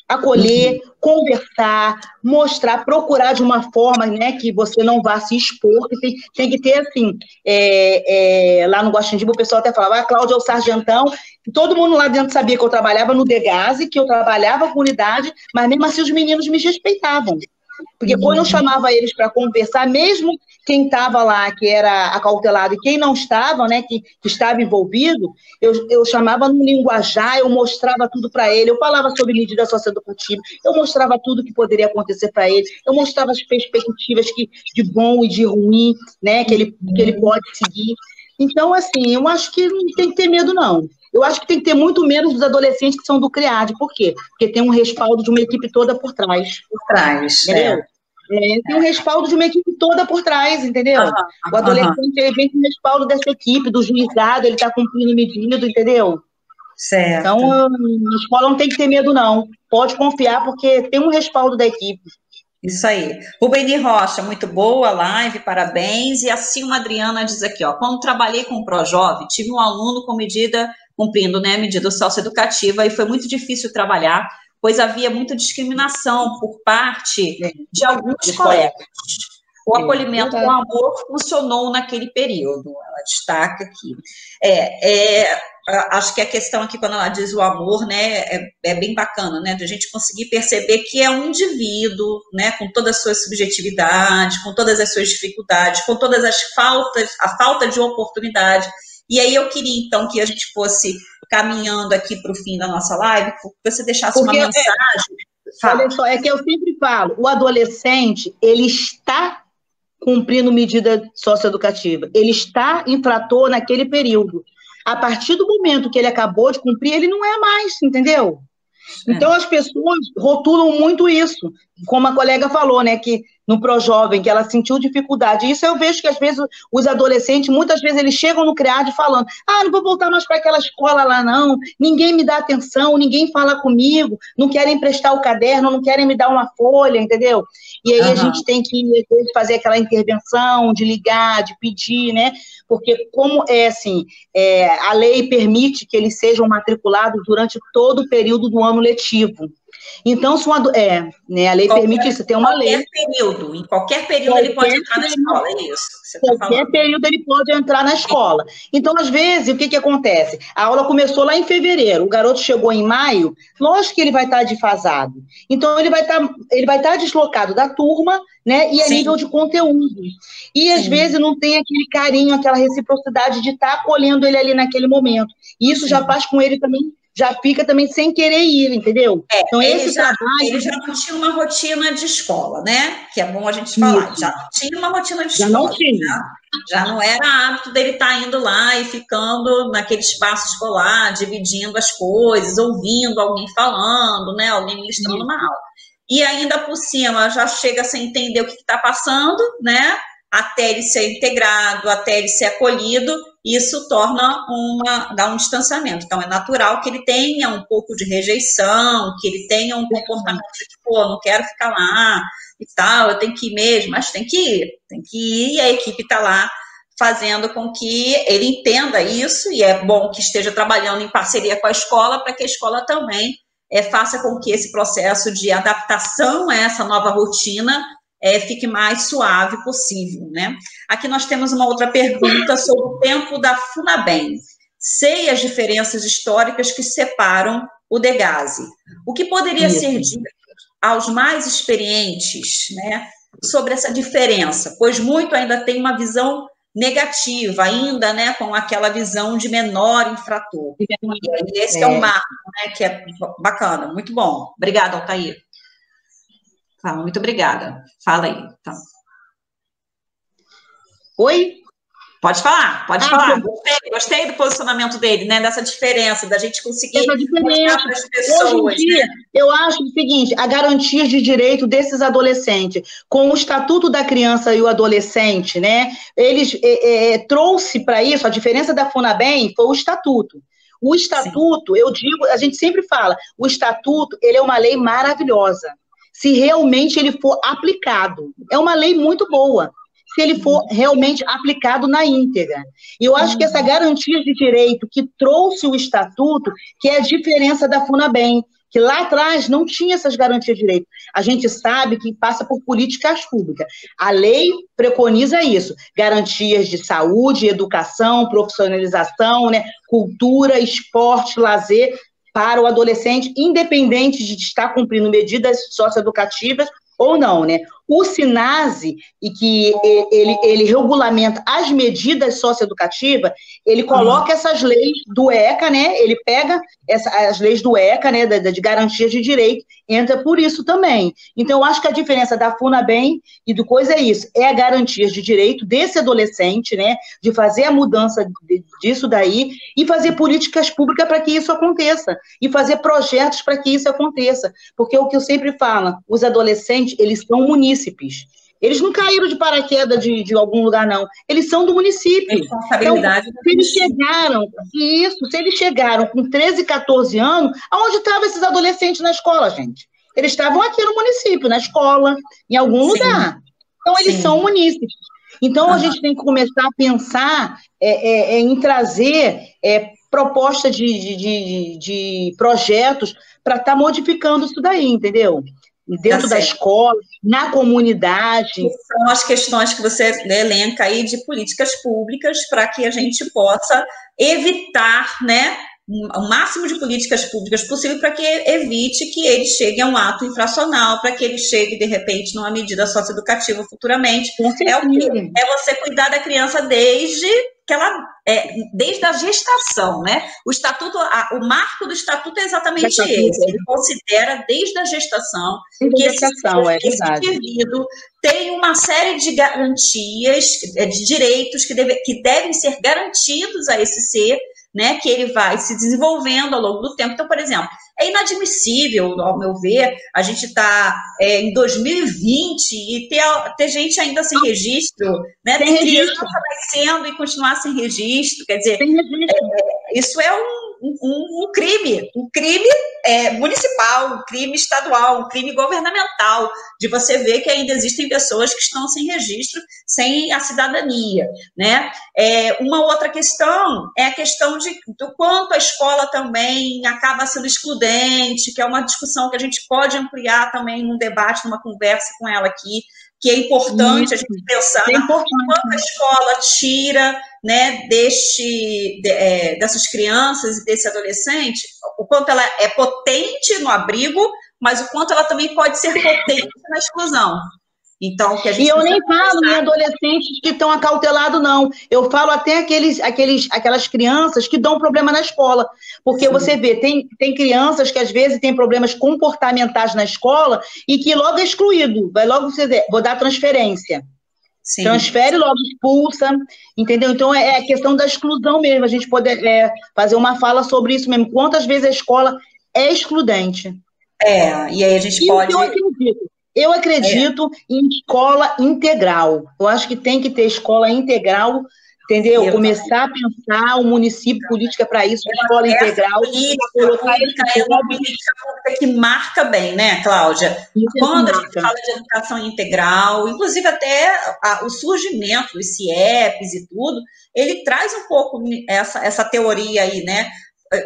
[SPEAKER 3] acolher, conversar, mostrar, procurar de uma forma né, que você não vá se expor, que tem, tem que ter assim, é, é, lá no Guaxindiba o pessoal até falava, ah, Cláudia é o sargentão, todo mundo lá dentro sabia que eu trabalhava no Degase, que eu trabalhava com unidade, mas mesmo assim os meninos me respeitavam. Porque quando eu chamava eles para conversar, mesmo quem estava lá, que era acautelado, e quem não estava, né, que, que estava envolvido, eu, eu chamava no linguajar, eu mostrava tudo para ele, eu falava sobre medida socioeducativa, eu mostrava tudo que poderia acontecer para ele, eu mostrava as perspectivas que, de bom e de ruim, né, que ele, que ele pode seguir. Então, assim, eu acho que não tem que ter medo, não. Eu acho que tem que ter muito menos dos adolescentes que são do CRIAD. Por quê? Porque tem um respaldo de uma equipe toda por trás.
[SPEAKER 2] Por trás, entendeu? É.
[SPEAKER 3] É, tem um respaldo de uma equipe toda por trás, entendeu? Uhum, o adolescente ele vem com o respaldo dessa equipe, do juizado, ele está cumprindo medido, entendeu?
[SPEAKER 2] Certo.
[SPEAKER 3] Então, a escola não tem que ter medo, não. Pode confiar, porque tem um respaldo da equipe.
[SPEAKER 2] Isso aí. Rubeni Rocha, muito boa live, parabéns. E assim uma Adriana diz aqui, ó, quando trabalhei com o ProJove, tive um aluno com medida cumprindo né, a medida socioeducativa e foi muito difícil trabalhar, pois havia muita discriminação por parte de alguns colegas. O acolhimento com amor funcionou naquele período, ela destaca aqui. É, é, acho que a questão aqui, quando ela diz o amor, né, é, é, bem bacana, né, de a gente conseguir perceber que é um indivíduo, né, com todas as suas subjetividades, com todas as suas dificuldades, com todas as faltas, a falta de oportunidade, e aí eu queria, então, que a gente fosse caminhando aqui para o fim da nossa live, que você deixasse Porque uma é mensagem.
[SPEAKER 3] Fala. Olha só, é que eu sempre falo, o adolescente, ele está cumprindo medida socioeducativa, ele está infrator naquele período. A partir do momento que ele acabou de cumprir, ele não é mais, entendeu? É. Então as pessoas rotulam muito isso, como a colega falou, né, que no Projovem, que ela sentiu dificuldade. Isso eu vejo que às vezes os adolescentes, muitas vezes eles chegam no CREAD falando: "Ah, não vou voltar mais para aquela escola lá não, ninguém me dá atenção, ninguém fala comigo, não querem emprestar o caderno, não querem me dar uma folha", entendeu? E aí uhum. a gente tem que fazer aquela intervenção, de ligar, de pedir, né? Porque como é assim, é, a lei permite que eles sejam matriculados durante todo o período do ano letivo. Então, se uma, é, né, a lei qualquer, permite isso, tem uma lei.
[SPEAKER 2] Em qualquer período, em qualquer período qualquer ele pode entrar na escola, é isso.
[SPEAKER 3] Tá qualquer período ele pode entrar na escola. Então, às vezes, o que, que acontece? A aula começou lá em fevereiro, o garoto chegou em maio, lógico que ele vai estar defasado. Então, ele vai estar, ele vai estar deslocado da turma, né? E a Sim. nível de conteúdo. E às Sim. vezes não tem aquele carinho, aquela reciprocidade de estar acolhendo ele ali naquele momento. E isso Sim. já faz com ele também já fica também sem querer ir, entendeu?
[SPEAKER 2] É, então, esse já, trabalho. Ele já não tinha uma rotina de escola, né? Que é bom a gente falar. Isso. Já não tinha uma rotina de já escola. Não tinha. Já, já não era hábito dele estar tá indo lá e ficando naquele espaço escolar, dividindo as coisas, ouvindo alguém falando, né? Alguém ministrando Isso. uma aula. E ainda por cima já chega sem entender o que está passando, né? Até ele ser integrado, até ele ser acolhido isso torna uma, dá um distanciamento. Então, é natural que ele tenha um pouco de rejeição, que ele tenha um comportamento de, pô, não quero ficar lá e tal, eu tenho que ir mesmo, mas tem que ir, tem que ir, e a equipe está lá fazendo com que ele entenda isso, e é bom que esteja trabalhando em parceria com a escola, para que a escola também é, faça com que esse processo de adaptação a essa nova rotina é, fique mais suave possível, né? Aqui nós temos uma outra pergunta sobre o tempo da FUNABEM. Sei as diferenças históricas que separam o Degase. O que poderia Isso. ser dito aos mais experientes, né, sobre essa diferença? Pois muito ainda tem uma visão negativa, ainda, né, com aquela visão de menor infrator. E esse é, é um marco, né, que é bacana, muito bom. Obrigada, Altair. Fala, muito obrigada. Fala aí. Então.
[SPEAKER 3] Oi?
[SPEAKER 2] Pode falar, pode ah, falar. Gostei, gostei, do posicionamento dele, né? Dessa diferença, da gente conseguir mostrar para as pessoas.
[SPEAKER 3] Hoje em dia, né? eu acho o seguinte: a garantia de direito desses adolescentes, com o Estatuto da Criança e o Adolescente, né? Eles é, é, trouxe para isso, a diferença da FUNABEM foi o Estatuto. O Estatuto, Sim. eu digo, a gente sempre fala, o Estatuto, ele é uma lei maravilhosa se realmente ele for aplicado. É uma lei muito boa, se ele for realmente aplicado na íntegra. E eu acho que essa garantia de direito que trouxe o estatuto, que é a diferença da FUNABEM, que lá atrás não tinha essas garantias de direito. A gente sabe que passa por políticas públicas. A lei preconiza isso: garantias de saúde, educação, profissionalização, né, cultura, esporte, lazer para o adolescente, independente de estar cumprindo medidas socioeducativas ou não, né? O SINASE, e que ele, ele regulamenta as medidas socioeducativas, ele coloca uhum. essas leis do ECA, né? Ele pega essa, as leis do ECA, né? De, de garantias de direito, entra por isso também. Então, eu acho que a diferença da FUNABEM e do coisa é isso, é a garantia de direito desse adolescente, né? De fazer a mudança disso daí e fazer políticas públicas para que isso aconteça e fazer projetos para que isso aconteça. Porque é o que eu sempre falo, os adolescentes, eles são munícipes munícipes. Eles não caíram de paraquedas de, de algum lugar, não. Eles são do município. Responsabilidade. Então, se eles chegaram, isso, se eles chegaram com 13, 14 anos, aonde estavam esses adolescentes na escola, gente? Eles estavam aqui no município, na escola, em algum Sim. lugar. Então, eles Sim. são munícipes. Então, a gente tem que começar a pensar é, é, é, em trazer é, proposta de, de, de, de projetos para estar tá modificando isso daí, entendeu? Dentro tá da escola, na comunidade.
[SPEAKER 2] São as questões que você elenca aí de políticas públicas para que a gente possa evitar, né, o máximo de políticas públicas possível para que evite que ele chegue a um ato infracional, para que ele chegue, de repente, numa medida socioeducativa futuramente. É o que? É você cuidar da criança desde que ela é, desde a gestação, né? O estatuto, a, o marco do estatuto é exatamente esse. Ele considera desde a gestação
[SPEAKER 3] desde que gestação, esse, é esse
[SPEAKER 2] indivíduo tem uma série de garantias, é, de direitos que, deve, que devem ser garantidos a esse ser né, que ele vai se desenvolvendo ao longo do tempo. Então, por exemplo, é inadmissível, ao meu ver, a gente está é, em 2020 e ter, ter gente ainda sem registro, né, sem registro. criança nascendo e continuar sem registro, quer dizer, é, isso é um um, um, crime, um crime é, municipal, um crime estadual, um crime governamental, de você ver que ainda existem pessoas que estão sem registro, sem a cidadania, né? É, uma outra questão é a questão de, do quanto a escola também acaba sendo excludente, que é uma discussão que a gente pode ampliar também num debate, numa conversa com ela aqui, que é importante a gente pensar é quanto a escola tira né, deste, de, é, dessas crianças e desse adolescente, o quanto ela é potente no abrigo, mas o quanto ela também pode ser potente na exclusão. Então, que a gente
[SPEAKER 3] e eu nem falo em adolescentes que estão acautelados, não. Eu falo até aqueles, aqueles, aquelas crianças que dão problema na escola. Porque Sim. você vê, tem, tem crianças que às vezes têm problemas comportamentais na escola e que logo é excluído. Vai logo você dizer, vou dar transferência. Sim. Transfere, logo expulsa, entendeu? Então é, é a questão da exclusão mesmo, a gente poder é, fazer uma fala sobre isso mesmo. Quantas vezes a escola é excludente?
[SPEAKER 2] É, e aí a gente e pode.
[SPEAKER 3] Eu acredito, eu acredito é. em escola integral. Eu acho que tem que ter escola integral, entendeu? Eu Começar também. a pensar o município política para isso, escola integral.
[SPEAKER 2] Política, política é uma política que marca bem, né, Cláudia? Isso Quando a gente fala de educação integral, inclusive até o surgimento dos CIEPs e tudo, ele traz um pouco essa, essa teoria aí, né?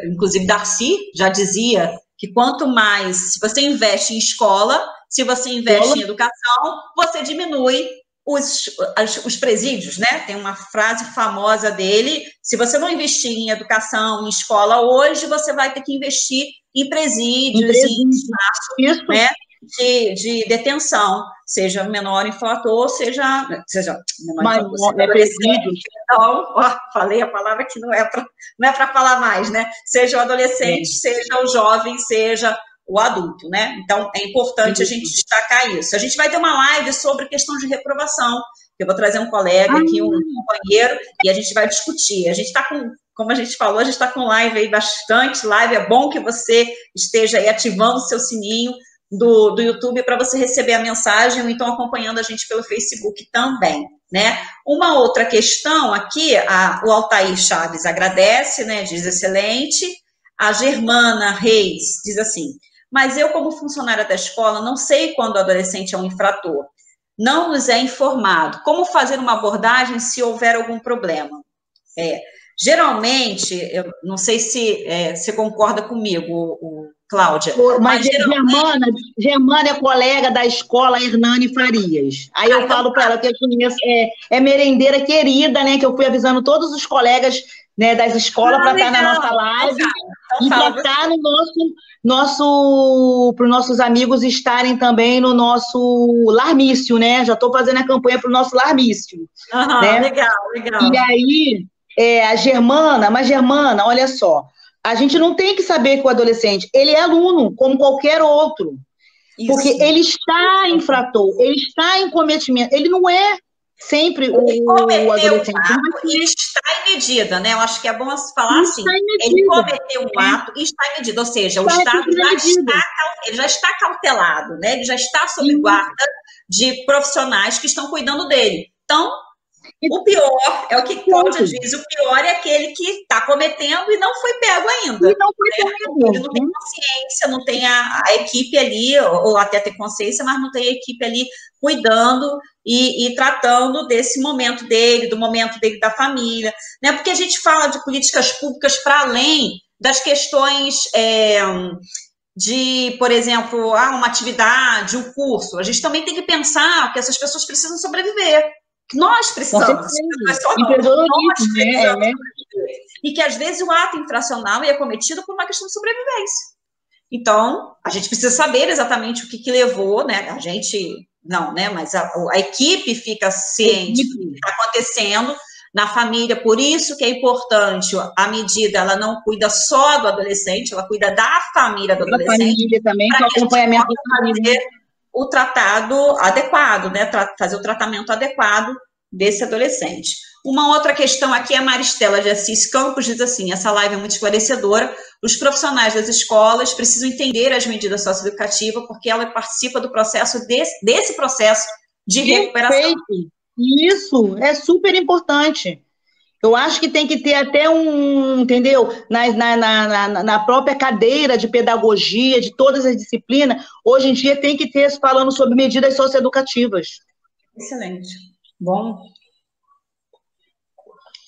[SPEAKER 2] Inclusive Darcy já dizia que quanto mais se você investe em escola, se você investe em educação, você diminui os, os presídios, né? Tem uma frase famosa dele: se você não investir em educação, em escola hoje, você vai ter que investir em presídios, em, presídio. em espaço, né? De, de, detenção, seja menor inflator, seja, seja menor
[SPEAKER 3] Mas, inflator, é presídio.
[SPEAKER 2] Então, ó, falei a palavra que não é para não é para falar mais, né? Seja o adolescente, Sim. seja o jovem, seja o adulto, né? Então, é importante a gente destacar isso. A gente vai ter uma live sobre questão de reprovação. Eu vou trazer um colega aqui, um companheiro, e a gente vai discutir. A gente está com, como a gente falou, a gente está com live aí bastante live. É bom que você esteja aí ativando o seu sininho do, do YouTube para você receber a mensagem, ou então acompanhando a gente pelo Facebook também. Né? Uma outra questão aqui, a, o Altair Chaves agradece, né? Diz excelente. A Germana Reis diz assim: mas eu, como funcionária da escola, não sei quando o adolescente é um infrator. Não nos é informado. Como fazer uma abordagem se houver algum problema? É, geralmente, eu não sei se é, você concorda comigo, o, o Cláudia.
[SPEAKER 3] Mas, mas geralmente... Germana, Germana é colega da escola Hernani Farias. Aí eu ah, falo para ela que eu conheço, é, é merendeira querida, né? Que eu fui avisando todos os colegas né, das escolas para estar na nossa live então, e para estar no nosso nosso para os nossos amigos estarem também no nosso Larmício, né? Já estou fazendo a campanha para o nosso Larmício.
[SPEAKER 2] Uhum, né? Legal, legal.
[SPEAKER 3] E aí, é, a Germana, mas Germana, olha só, a gente não tem que saber que o adolescente, ele é aluno, como qualquer outro. Isso. Porque ele está infrator, ele está em cometimento, ele não é sempre o,
[SPEAKER 2] o adolescente. Um ato e está em medida, né? Eu acho que é bom falar assim. Ele cometeu um ato e está em medida, ou seja, está o Estado já está, ele já está cautelado, né? Ele já está sob guarda de profissionais que estão cuidando dele. Então, o pior é o que Cláudia diz, o pior é aquele que está cometendo e não foi pego ainda.
[SPEAKER 3] E não foi né? pego.
[SPEAKER 2] Ele não tem consciência, não tem a, a, equipe ali, ou, ou até ter consciência, mas não tem a equipe ali cuidando e, e, tratando desse momento dele, do momento dele da família, né? Porque a gente fala de políticas públicas para além das questões é, de, por exemplo, ah, uma atividade, um curso. A gente também tem que pensar que essas pessoas precisam sobreviver. Nós precisamos.
[SPEAKER 3] Nós, nós, nós precisamos.
[SPEAKER 2] e que às vezes o ato infracional é cometido por uma questão de sobrevivência. Então, a gente precisa saber exatamente o que, que levou, né? A gente, não, né? Mas a, a equipe fica ciente do que está acontecendo na família, por isso que é importante a medida, ela não cuida só do adolescente, ela cuida da família do adolescente. Da família
[SPEAKER 3] também, com acompanhamento da família.
[SPEAKER 2] O tratado adequado, né? Fazer o tratamento adequado desse adolescente. Uma outra questão aqui, a Maristela de Assis Campos diz assim: essa live é muito esclarecedora. Os profissionais das escolas precisam entender as medidas socioeducativas, porque ela participa do processo desse, desse processo de Perfeito. recuperação.
[SPEAKER 3] Isso, é super importante. Eu acho que tem que ter até um, entendeu? Na, na, na, na, própria cadeira de pedagogia, de todas as disciplinas, hoje em dia tem que ter falando sobre medidas socioeducativas.
[SPEAKER 2] Excelente. Bom.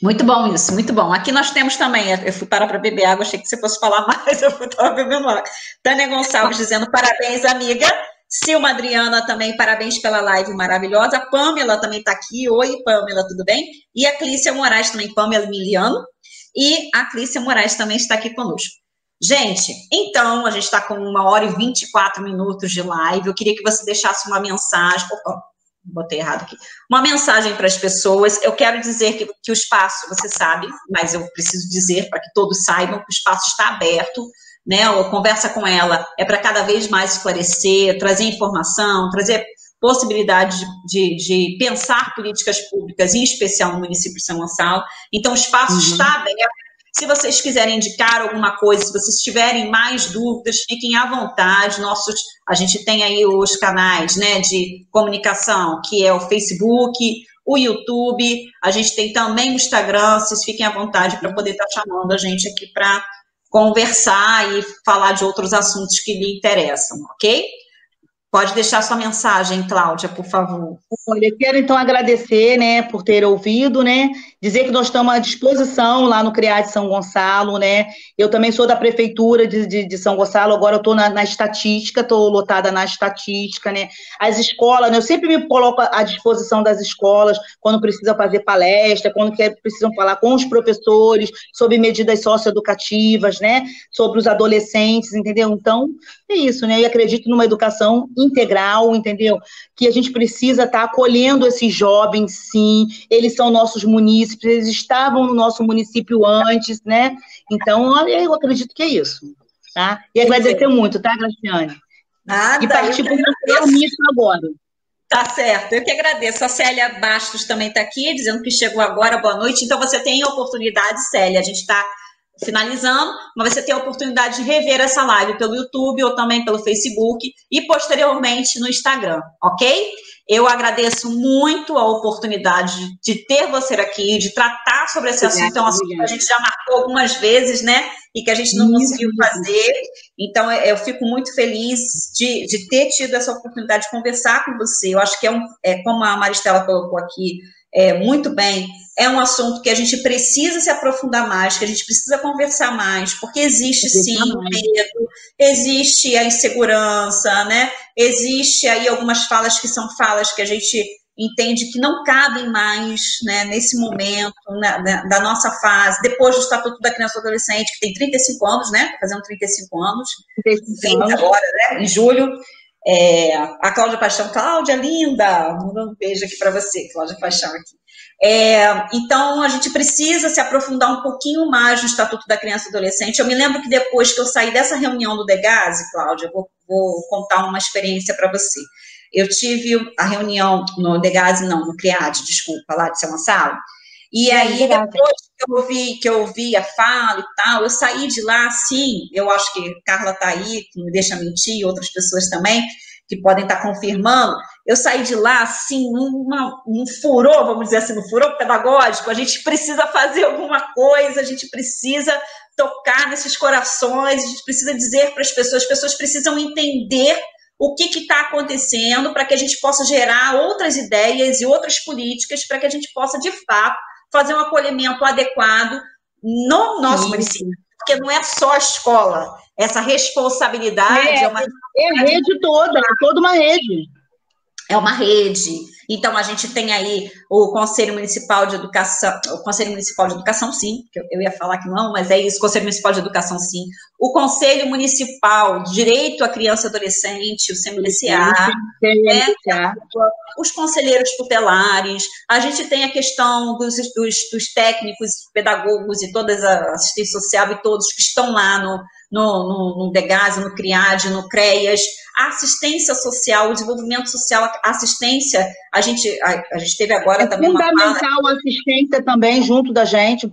[SPEAKER 2] Muito bom isso, muito bom. Aqui nós temos também, eu fui parar para beber água, achei que você fosse falar mais, eu estava bebendo água. Tânia Gonçalves dizendo, parabéns, amiga. Silma Adriana também, parabéns pela live maravilhosa. A Pamela também está aqui. Oi, Pamela, tudo bem? E a Clícia Moraes também, Pamela Emiliano. E a Clícia Moraes também está aqui conosco. Gente, então, a gente está com uma hora e 24 minutos de live. Eu queria que você deixasse uma mensagem. Opa, botei errado aqui. Uma mensagem para as pessoas. Eu quero dizer que, que o espaço, você sabe, mas eu preciso dizer para que todos saibam que o espaço está aberto né, ou conversa com ela, é para cada vez mais esclarecer, trazer informação, trazer possibilidade de, de, de, pensar políticas públicas, em especial no município de São Gonçalo. Então, o espaço uhum. está aberto. Se vocês quiserem indicar alguma coisa, se vocês tiverem mais dúvidas, fiquem à vontade. Nossos, a gente tem aí os canais né, de comunicação, que é o Facebook, o YouTube, a gente tem também o Instagram, vocês fiquem à vontade para poder estar tá chamando a gente aqui para conversar e falar de outros assuntos que lhe interessam, ok? Pode deixar sua mensagem, Cláudia, por favor.
[SPEAKER 3] Olha, eu quero então agradecer, né, por ter ouvido, né, dizer que nós estamos à disposição lá no CREAD de São Gonçalo, né, eu também sou da prefeitura de, de, de São Gonçalo, agora eu estou na, na, estatística, estou lotada na estatística, né, as escolas, né, eu sempre me coloco à disposição das escolas, quando precisa fazer palestra, quando quer, precisam falar com os professores sobre medidas socioeducativas, né, sobre os adolescentes, entendeu? Então, é isso, né, e acredito numa educação integral, entendeu? Que a gente precisa estar tá acolhendo esses jovens, sim. Eles são nossos munícipes, eles estavam no nosso município antes, né? Então, eu acredito que é isso, tá? E agradecer muito, tá, Graciane?
[SPEAKER 2] Nada,
[SPEAKER 3] e partir para o agora.
[SPEAKER 2] Tá certo, eu que agradeço. A Célia Bastos também está aqui, dizendo que chegou agora, boa noite. Então, você tem a oportunidade, Célia, a gente está finalizando, mas você tem a oportunidade de rever essa live pelo YouTube ou também pelo Facebook e posteriormente no Instagram, ok? Eu agradeço muito a oportunidade de ter você aqui, de tratar sobre esse assunto. É um assunto que a gente já marcou algumas vezes, né? E que a gente não conseguiu fazer. Então, eu fico muito feliz de, de ter tido essa oportunidade de conversar com você. Eu acho que é, um, é como a Maristela colocou aqui, é, muito bem, é um assunto que a gente precisa se aprofundar mais, que a gente precisa conversar mais, porque existe sim o medo, existe a insegurança, né? Existe aí algumas falas que são falas que a gente entende que não cabem mais né, nesse momento né, da nossa fase, depois do Estatuto da Criança e Adolescente, que tem 35 anos, né? Fazendo 35 anos, 35 anos. agora, né? Em julho. É, a Cláudia Paixão, Cláudia, linda, mandando um beijo aqui para você, Cláudia Paixão aqui. É, então, a gente precisa se aprofundar um pouquinho mais no Estatuto da Criança e Adolescente. Eu me lembro que depois que eu saí dessa reunião do Degase, Cláudia, vou, vou contar uma experiência para você. Eu tive a reunião no Degase, não, no CRIAD, desculpa, lá de São Gonçalo, e aí, depois que eu ouvi, que eu ouvi a fala e tal, eu saí de lá, assim, eu acho que Carla está aí, que me deixa mentir, outras pessoas também, que podem estar tá confirmando, eu saí de lá, assim, uma, um furor, vamos dizer assim, um furor pedagógico, a gente precisa fazer alguma coisa, a gente precisa tocar nesses corações, a gente precisa dizer para as pessoas, as pessoas precisam entender o que está acontecendo para que a gente possa gerar outras ideias e outras políticas para que a gente possa, de fato, fazer um acolhimento adequado no nosso Sim. município. Porque não é só a escola, essa responsabilidade é,
[SPEAKER 3] é uma. É a rede toda, é toda uma rede.
[SPEAKER 2] É uma rede. Então, a gente tem aí o Conselho Municipal de Educação, o Conselho Municipal de Educação, sim, que eu ia falar que não, mas é isso, Conselho Municipal de Educação, sim. O Conselho Municipal de Direito à Criança e Adolescente, o CMDCA, né? os conselheiros tutelares, a gente tem a questão dos, dos, dos técnicos, pedagogos e toda a assistência social e todos que estão lá no, no, no, no DEGAS, no CRIAD, no CREAS, a assistência social, o desenvolvimento social, a assistência, a gente, a, a gente teve agora
[SPEAKER 3] é
[SPEAKER 2] também
[SPEAKER 3] fundamental a assistência também junto da gente.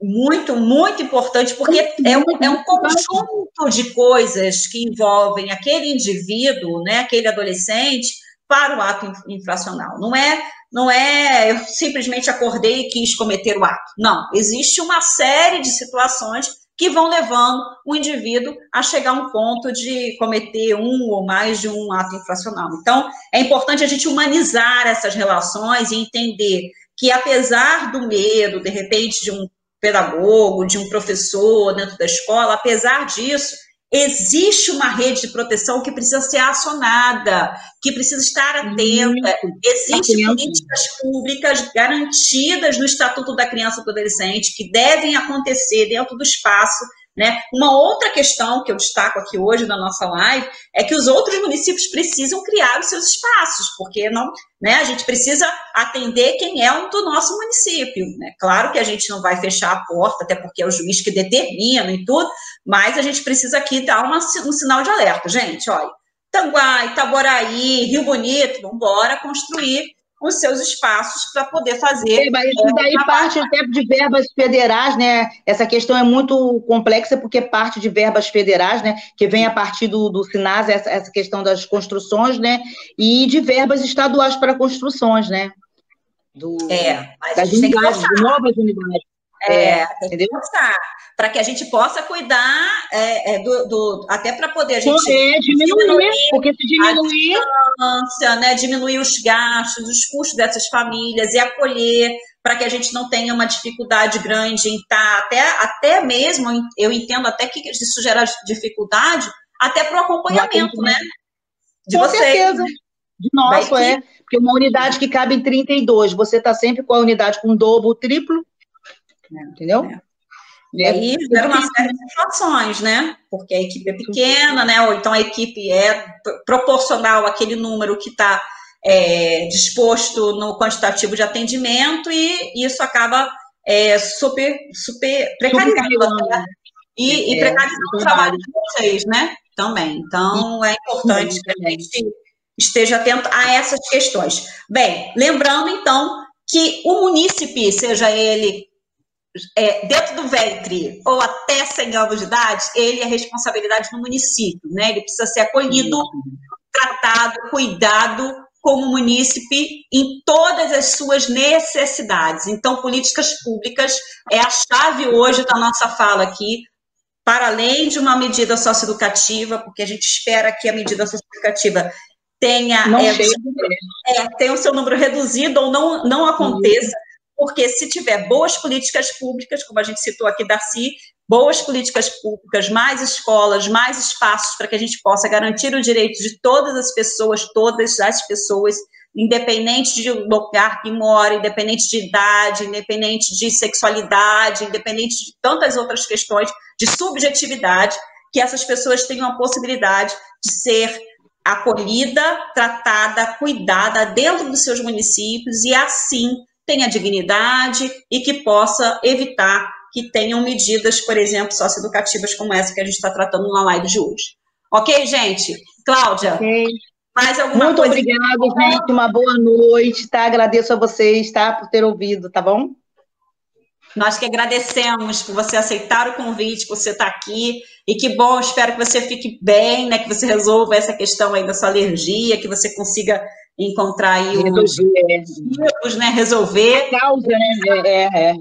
[SPEAKER 2] Muito, muito importante, porque é um, é um conjunto de coisas que envolvem aquele indivíduo, né, aquele adolescente, para o ato infracional. Não é, não é eu simplesmente acordei e quis cometer o ato. Não, existe uma série de situações que vão levando o indivíduo a chegar a um ponto de cometer um ou mais de um ato infracional. Então, é importante a gente humanizar essas relações e entender que, apesar do medo, de repente, de um pedagogo, de um professor dentro da escola, apesar disso, existe uma rede de proteção que precisa ser acionada, que precisa estar atenta. Existem políticas públicas garantidas no Estatuto da Criança e do Adolescente que devem acontecer dentro do espaço né? Uma outra questão que eu destaco aqui hoje na nossa live é que os outros municípios precisam criar os seus espaços, porque não, né, a gente precisa atender quem é um do nosso município. Né? Claro que a gente não vai fechar a porta, até porque é o juiz que determina e tudo, mas a gente precisa aqui dar uma, um sinal de alerta. Gente, olha, Tanguá, Itaboraí, Rio Bonito, vamos construir os seus espaços para poder fazer.
[SPEAKER 3] É, mas isso daí é, parte até de verbas federais, né? Essa questão é muito complexa porque parte de verbas federais, né? Que vem a partir do, do SINAS, essa, essa questão das construções, né? E de verbas estaduais para construções, né?
[SPEAKER 2] Do, é,
[SPEAKER 3] mas das unidades, de novas unidades.
[SPEAKER 2] É, é tem que para que a gente possa cuidar é, é, do, do, até para poder a gente
[SPEAKER 3] diminuir, diminuir, porque se diminuir
[SPEAKER 2] a distância, né, diminuir os gastos, os custos dessas famílias e acolher para que a gente não tenha uma dificuldade grande em estar tá, até até mesmo eu entendo até que isso gera dificuldade até para o acompanhamento, né?
[SPEAKER 3] De Com vocês. certeza. De nosso, é. Porque uma unidade que cabe em 32, você está sempre com a unidade com dobro, triplo, é, entendeu? É.
[SPEAKER 2] E aí gera uma série de situações, né? Porque a equipe é pequena, né? Ou então a equipe é proporcional àquele número que está é, disposto no quantitativo de atendimento e isso acaba é, super, super precarizando né? e, e é, precarizando o trabalho de vocês, né? Também. Então, é importante que a gente esteja atento a essas questões. Bem, lembrando, então, que o munícipe, seja ele é, dentro do ventre ou até 100 anos de idade, ele é responsabilidade do município, né? Ele precisa ser acolhido, tratado, cuidado como munícipe em todas as suas necessidades. Então, políticas públicas é a chave hoje da nossa fala aqui, para além de uma medida socioeducativa, porque a gente espera que a medida socioeducativa tenha, é, é, tenha o seu número reduzido ou não, não aconteça, porque se tiver boas políticas públicas, como a gente citou aqui, Darcy, boas políticas públicas, mais escolas, mais espaços para que a gente possa garantir o direito de todas as pessoas, todas as pessoas, independente de lugar que mora, independente de idade, independente de sexualidade, independente de tantas outras questões de subjetividade, que essas pessoas tenham a possibilidade de ser acolhida, tratada, cuidada dentro dos seus municípios e assim tenha dignidade e que possa evitar que tenham medidas, por exemplo, socioeducativas como essa que a gente está tratando na live de hoje. Ok, gente? Cláudia, okay. mais alguma
[SPEAKER 3] Muito
[SPEAKER 2] coisa?
[SPEAKER 3] Muito obrigada, gente. Uma boa noite, tá? Agradeço a vocês, tá? Por ter ouvido, tá bom?
[SPEAKER 2] Nós que agradecemos por você aceitar o convite, por você estar aqui. E que bom, espero que você fique bem, né? Que você resolva essa questão aí da sua alergia, que você consiga encontrar aí os motivos, né? Resolver.
[SPEAKER 3] A causa, né? É, é.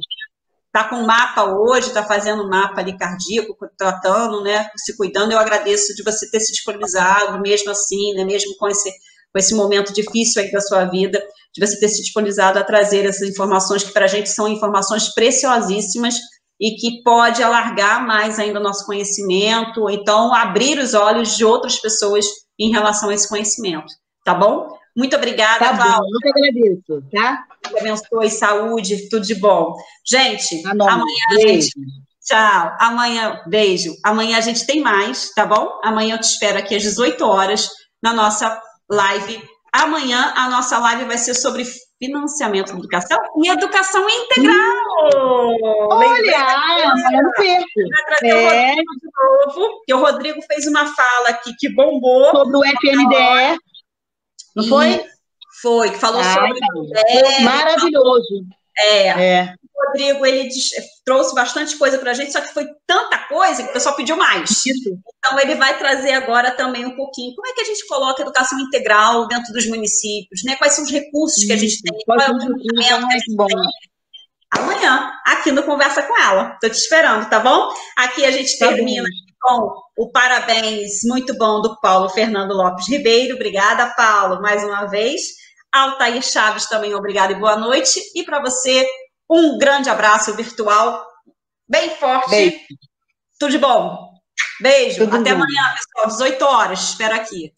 [SPEAKER 2] Tá com mapa hoje, tá fazendo mapa ali cardíaco, tratando, né? Se cuidando. Eu agradeço de você ter se disponibilizado, mesmo assim, né? Mesmo com esse, com esse momento difícil aí da sua vida, de você ter se disponibilizado a trazer essas informações que para a gente são informações preciosíssimas e que pode alargar mais ainda o nosso conhecimento, ou então abrir os olhos de outras pessoas em relação a esse conhecimento, tá bom? Muito obrigada,
[SPEAKER 3] tá Cláudia. Bom, eu que agradeço, tá?
[SPEAKER 2] Deus abençoe, saúde, tudo de bom. Gente, tá amanhã a gente. Tchau. Amanhã, beijo. Amanhã a gente tem mais, tá bom? Amanhã eu te espero aqui às 18 horas na nossa live. Amanhã a nossa live vai ser sobre financiamento da educação e educação integral.
[SPEAKER 3] Olha, eu não perco.
[SPEAKER 2] É. O de novo, que o Rodrigo fez uma fala aqui que bombou.
[SPEAKER 3] Sobre o FNDE. Não foi?
[SPEAKER 2] Foi, que falou ah, sobre.
[SPEAKER 3] Então. Maravilhoso.
[SPEAKER 2] É. é. O Rodrigo, ele trouxe bastante coisa para a gente, só que foi tanta coisa que o pessoal pediu mais. Isso. Então, ele vai trazer agora também um pouquinho como é que a gente coloca a educação integral dentro dos municípios, né? Quais são os recursos que a gente tem, qual é o recurso que a gente bom. tem. Amanhã, aqui no Conversa com ela. Estou te esperando, tá bom? Aqui a gente tá termina com o parabéns muito bom do Paulo Fernando Lopes Ribeiro. Obrigada, Paulo, mais uma vez. Altair Chaves também, obrigada e boa noite. E para você, um grande abraço virtual, bem forte. Beijo. Tudo de bom. Beijo. Tudo Até bom. amanhã, pessoal, 18 horas. Espero aqui.